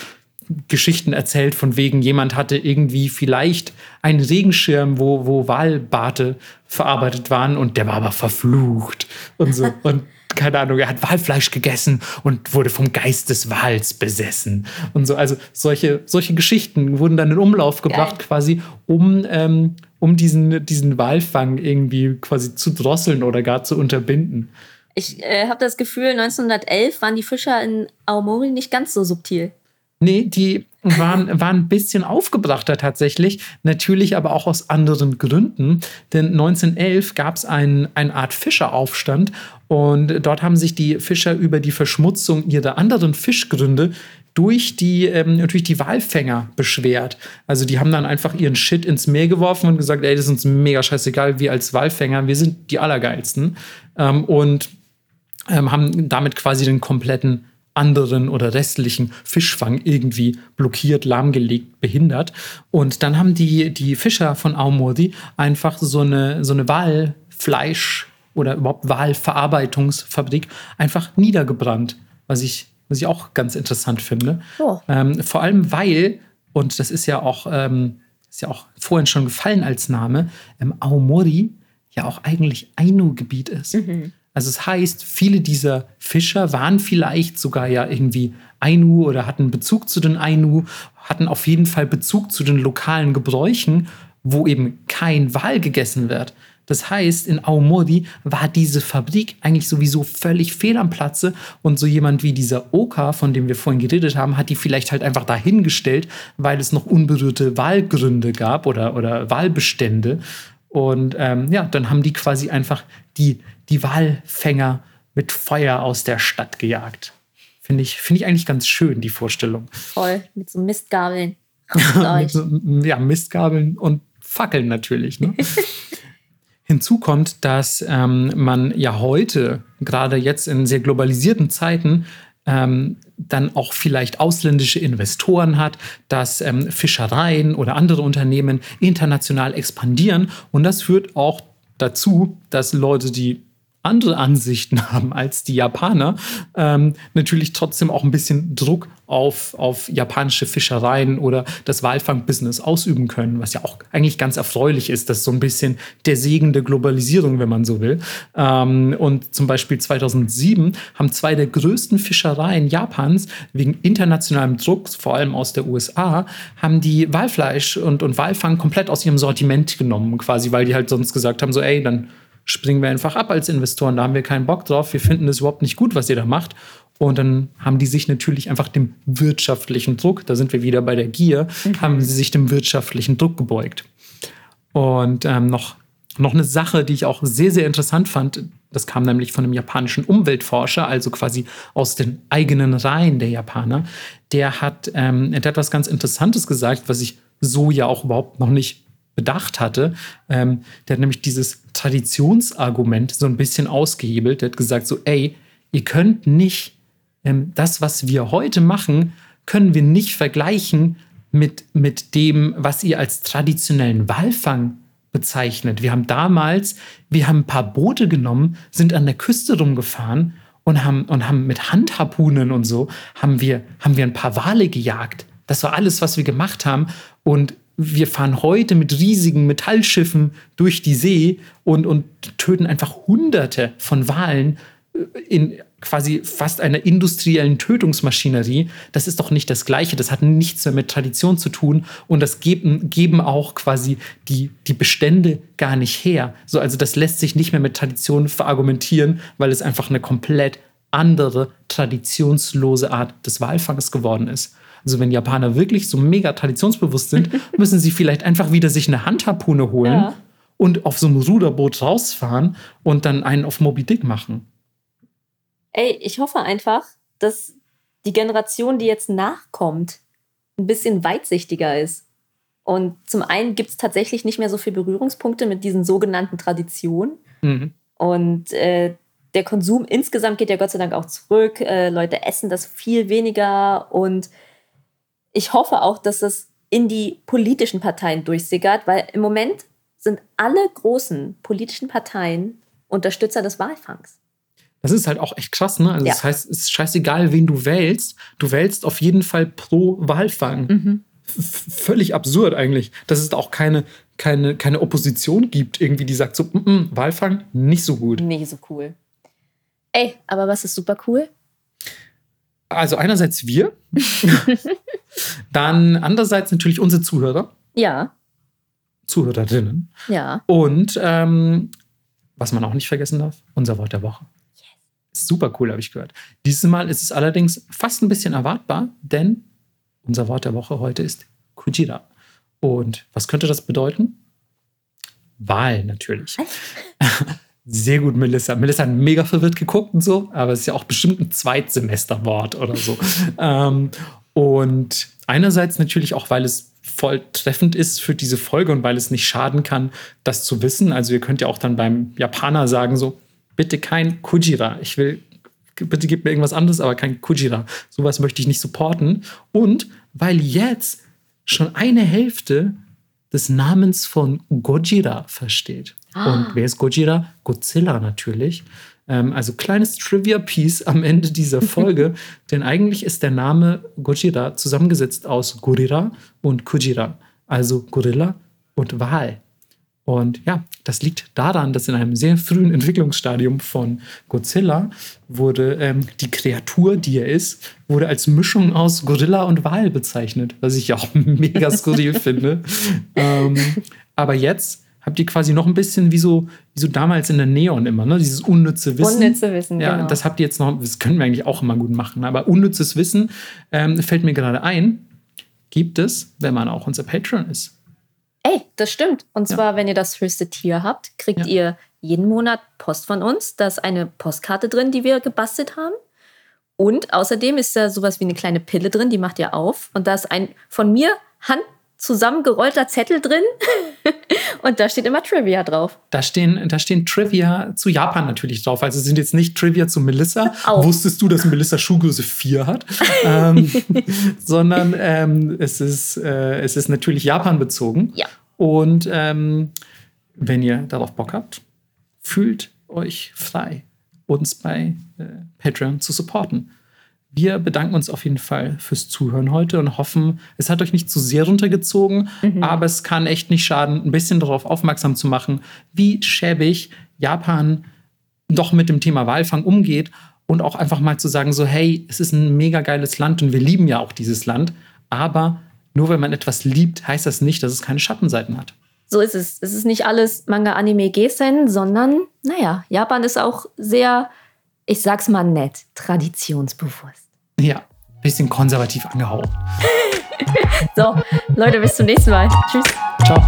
Geschichten erzählt, von wegen jemand hatte irgendwie vielleicht einen Regenschirm, wo, wo Walbarte verarbeitet waren und der war aber verflucht und so. Und keine Ahnung, er hat Walfleisch gegessen und wurde vom Geist des Wals besessen und so. Also solche, solche Geschichten wurden dann in Umlauf gebracht, Geil. quasi, um, ähm, um diesen, diesen Walfang irgendwie quasi zu drosseln oder gar zu unterbinden. Ich äh, habe das Gefühl, 1911 waren die Fischer in Aomori nicht ganz so subtil. Nee, die waren, waren ein bisschen aufgebrachter tatsächlich, natürlich aber auch aus anderen Gründen. Denn 1911 gab es ein, eine Art Fischeraufstand und dort haben sich die Fischer über die Verschmutzung ihrer anderen Fischgründe durch die, ähm, durch die Walfänger beschwert. Also die haben dann einfach ihren Shit ins Meer geworfen und gesagt, ey, das ist uns mega scheißegal, wir als Walfänger, wir sind die Allergeilsten. Ähm, und ähm, haben damit quasi den kompletten anderen oder restlichen Fischfang irgendwie blockiert, lahmgelegt, behindert. Und dann haben die, die Fischer von Aomori einfach so eine, so eine Walfleisch- oder überhaupt Walverarbeitungsfabrik einfach niedergebrannt, was ich, was ich auch ganz interessant finde. Oh. Ähm, vor allem weil, und das ist ja auch, ähm, ist ja auch vorhin schon gefallen als Name, ähm, Aomori ja auch eigentlich Ainu-Gebiet ist. Mhm. Also es heißt, viele dieser Fischer waren vielleicht sogar ja irgendwie Ainu oder hatten Bezug zu den Ainu, hatten auf jeden Fall Bezug zu den lokalen Gebräuchen, wo eben kein Wal gegessen wird. Das heißt, in Aomori war diese Fabrik eigentlich sowieso völlig fehl am Platze und so jemand wie dieser Oka, von dem wir vorhin geredet haben, hat die vielleicht halt einfach dahingestellt, weil es noch unberührte Wahlgründe gab oder, oder Wahlbestände. Und ähm, ja, dann haben die quasi einfach die die Walfänger mit Feuer aus der Stadt gejagt. Finde ich, find ich eigentlich ganz schön, die Vorstellung. Voll, mit so Mistgabeln. so, ja, Mistgabeln und Fackeln natürlich. Ne? Hinzu kommt, dass ähm, man ja heute, gerade jetzt in sehr globalisierten Zeiten, ähm, dann auch vielleicht ausländische Investoren hat, dass ähm, Fischereien oder andere Unternehmen international expandieren. Und das führt auch dazu, dass Leute, die andere Ansichten haben als die Japaner, ähm, natürlich trotzdem auch ein bisschen Druck auf, auf japanische Fischereien oder das Walfang-Business ausüben können, was ja auch eigentlich ganz erfreulich ist. Das ist so ein bisschen der Segen der Globalisierung, wenn man so will. Ähm, und zum Beispiel 2007 haben zwei der größten Fischereien Japans wegen internationalem Druck, vor allem aus der USA, haben die Walfleisch und, und Walfang komplett aus ihrem Sortiment genommen, quasi, weil die halt sonst gesagt haben, so ey, dann springen wir einfach ab als Investoren. Da haben wir keinen Bock drauf. Wir finden es überhaupt nicht gut, was ihr da macht. Und dann haben die sich natürlich einfach dem wirtschaftlichen Druck, da sind wir wieder bei der Gier, mhm. haben sie sich dem wirtschaftlichen Druck gebeugt. Und ähm, noch, noch eine Sache, die ich auch sehr, sehr interessant fand, das kam nämlich von einem japanischen Umweltforscher, also quasi aus den eigenen Reihen der Japaner. Der hat ähm, etwas ganz Interessantes gesagt, was ich so ja auch überhaupt noch nicht bedacht hatte. Ähm, der hat nämlich dieses Traditionsargument so ein bisschen ausgehebelt. Der hat gesagt so, ey, ihr könnt nicht ähm, das, was wir heute machen, können wir nicht vergleichen mit, mit dem, was ihr als traditionellen Walfang bezeichnet. Wir haben damals, wir haben ein paar Boote genommen, sind an der Küste rumgefahren und haben, und haben mit Handharpunen und so, haben wir, haben wir ein paar Wale gejagt. Das war alles, was wir gemacht haben. Und wir fahren heute mit riesigen Metallschiffen durch die See und, und töten einfach Hunderte von Walen äh, in quasi fast einer industriellen Tötungsmaschinerie. Das ist doch nicht das Gleiche. Das hat nichts mehr mit Tradition zu tun. Und das geben, geben auch quasi die, die Bestände gar nicht her. So, also das lässt sich nicht mehr mit Tradition verargumentieren, weil es einfach eine komplett andere, traditionslose Art des Walfangs geworden ist. Also wenn Japaner wirklich so mega traditionsbewusst sind, müssen sie vielleicht einfach wieder sich eine Handharpune holen ja. und auf so einem Ruderboot rausfahren und dann einen auf Moby Dick machen. Ey, ich hoffe einfach, dass die Generation, die jetzt nachkommt, ein bisschen weitsichtiger ist. Und zum einen gibt es tatsächlich nicht mehr so viele Berührungspunkte mit diesen sogenannten Traditionen. Mhm. Und äh, der Konsum insgesamt geht ja Gott sei Dank auch zurück. Äh, Leute essen das viel weniger und ich hoffe auch, dass das in die politischen Parteien durchsickert, weil im Moment sind alle großen politischen Parteien Unterstützer des Walfangs. Das ist halt auch echt krass, ne? Also Ja. das heißt, es ist scheißegal, wen du wählst. Du wählst auf jeden Fall pro Walfang. Mhm. Völlig absurd eigentlich, dass es da auch keine, keine, keine Opposition gibt, irgendwie, die sagt so, mm -mm, Walfang nicht so gut. Nee, so cool. Ey, aber was ist super cool? Also einerseits wir, dann andererseits natürlich unsere Zuhörer, Ja, Zuhörerinnen ja. und ähm, was man auch nicht vergessen darf, unser Wort der Woche. Super cool, habe ich gehört. Dieses Mal ist es allerdings fast ein bisschen erwartbar, denn unser Wort der Woche heute ist Kujira. Und was könnte das bedeuten? Wahl natürlich. Sehr gut, Melissa. Melissa hat mega verwirrt geguckt und so, aber es ist ja auch bestimmt ein Zweitsemesterwort oder so. ähm, und einerseits natürlich auch, weil es voll treffend ist für diese Folge und weil es nicht schaden kann, das zu wissen. Also ihr könnt ja auch dann beim Japaner sagen so, bitte kein Kujira. Ich will, bitte gib mir irgendwas anderes, aber kein Kujira. Sowas möchte ich nicht supporten. Und weil jetzt schon eine Hälfte des Namens von Gojira versteht. Und wer ist Gojira? Godzilla natürlich. Ähm, also kleines Trivia-Piece am Ende dieser Folge, denn eigentlich ist der Name Gojira zusammengesetzt aus Gorira und Kujira, also Gorilla und Wal. Und ja, das liegt daran, dass in einem sehr frühen Entwicklungsstadium von Godzilla wurde ähm, die Kreatur, die er ist, wurde als Mischung aus Gorilla und Wal bezeichnet, was ich auch mega skurril finde. Ähm, aber jetzt habt ihr quasi noch ein bisschen wie so, wie so damals in der Neon immer, ne? Dieses unnütze Wissen. Unnütze Wissen, Ja, genau. das habt ihr jetzt noch, das können wir eigentlich auch immer gut machen. Aber unnützes Wissen ähm, fällt mir gerade ein, gibt es, wenn man auch unser Patreon ist. Ey, das stimmt. Und Ja. zwar, wenn ihr das höchste Tier habt, kriegt Ja. ihr jeden Monat Post von uns. Da ist eine Postkarte drin, die wir gebastelt haben. Und außerdem ist da sowas wie eine kleine Pille drin, die macht ihr auf. Und da ist ein von mir hand zusammengerollter Zettel drin. Und da steht immer Trivia drauf. Da stehen, da stehen Trivia zu Japan natürlich drauf. Also sind jetzt nicht Trivia zu Melissa. Auch. Wusstest du, dass Melissa Schuhgröße 4 hat? ähm, sondern ähm, es, ist, äh, es ist natürlich Japan bezogen. Ja. Und ähm, wenn ihr darauf Bock habt, fühlt euch frei, uns bei äh, Patreon zu supporten. Wir bedanken uns auf jeden Fall fürs Zuhören heute und hoffen, es hat euch nicht zu sehr runtergezogen, aber es kann echt nicht schaden, ein bisschen darauf aufmerksam zu machen, wie schäbig Japan doch mit dem Thema Walfang umgeht und auch einfach mal zu sagen, so hey, es ist ein mega geiles Land und wir lieben ja auch dieses Land, aber nur wenn man etwas liebt, heißt das nicht, dass es keine Schattenseiten hat. So ist es. Es ist nicht alles Manga, Anime, Gesen, sondern, naja, Japan ist auch sehr, ich sag's mal nett, traditionsbewusst. Ja, bisschen konservativ angehauen. So, Leute, bis zum nächsten Mal. Tschüss. Ciao.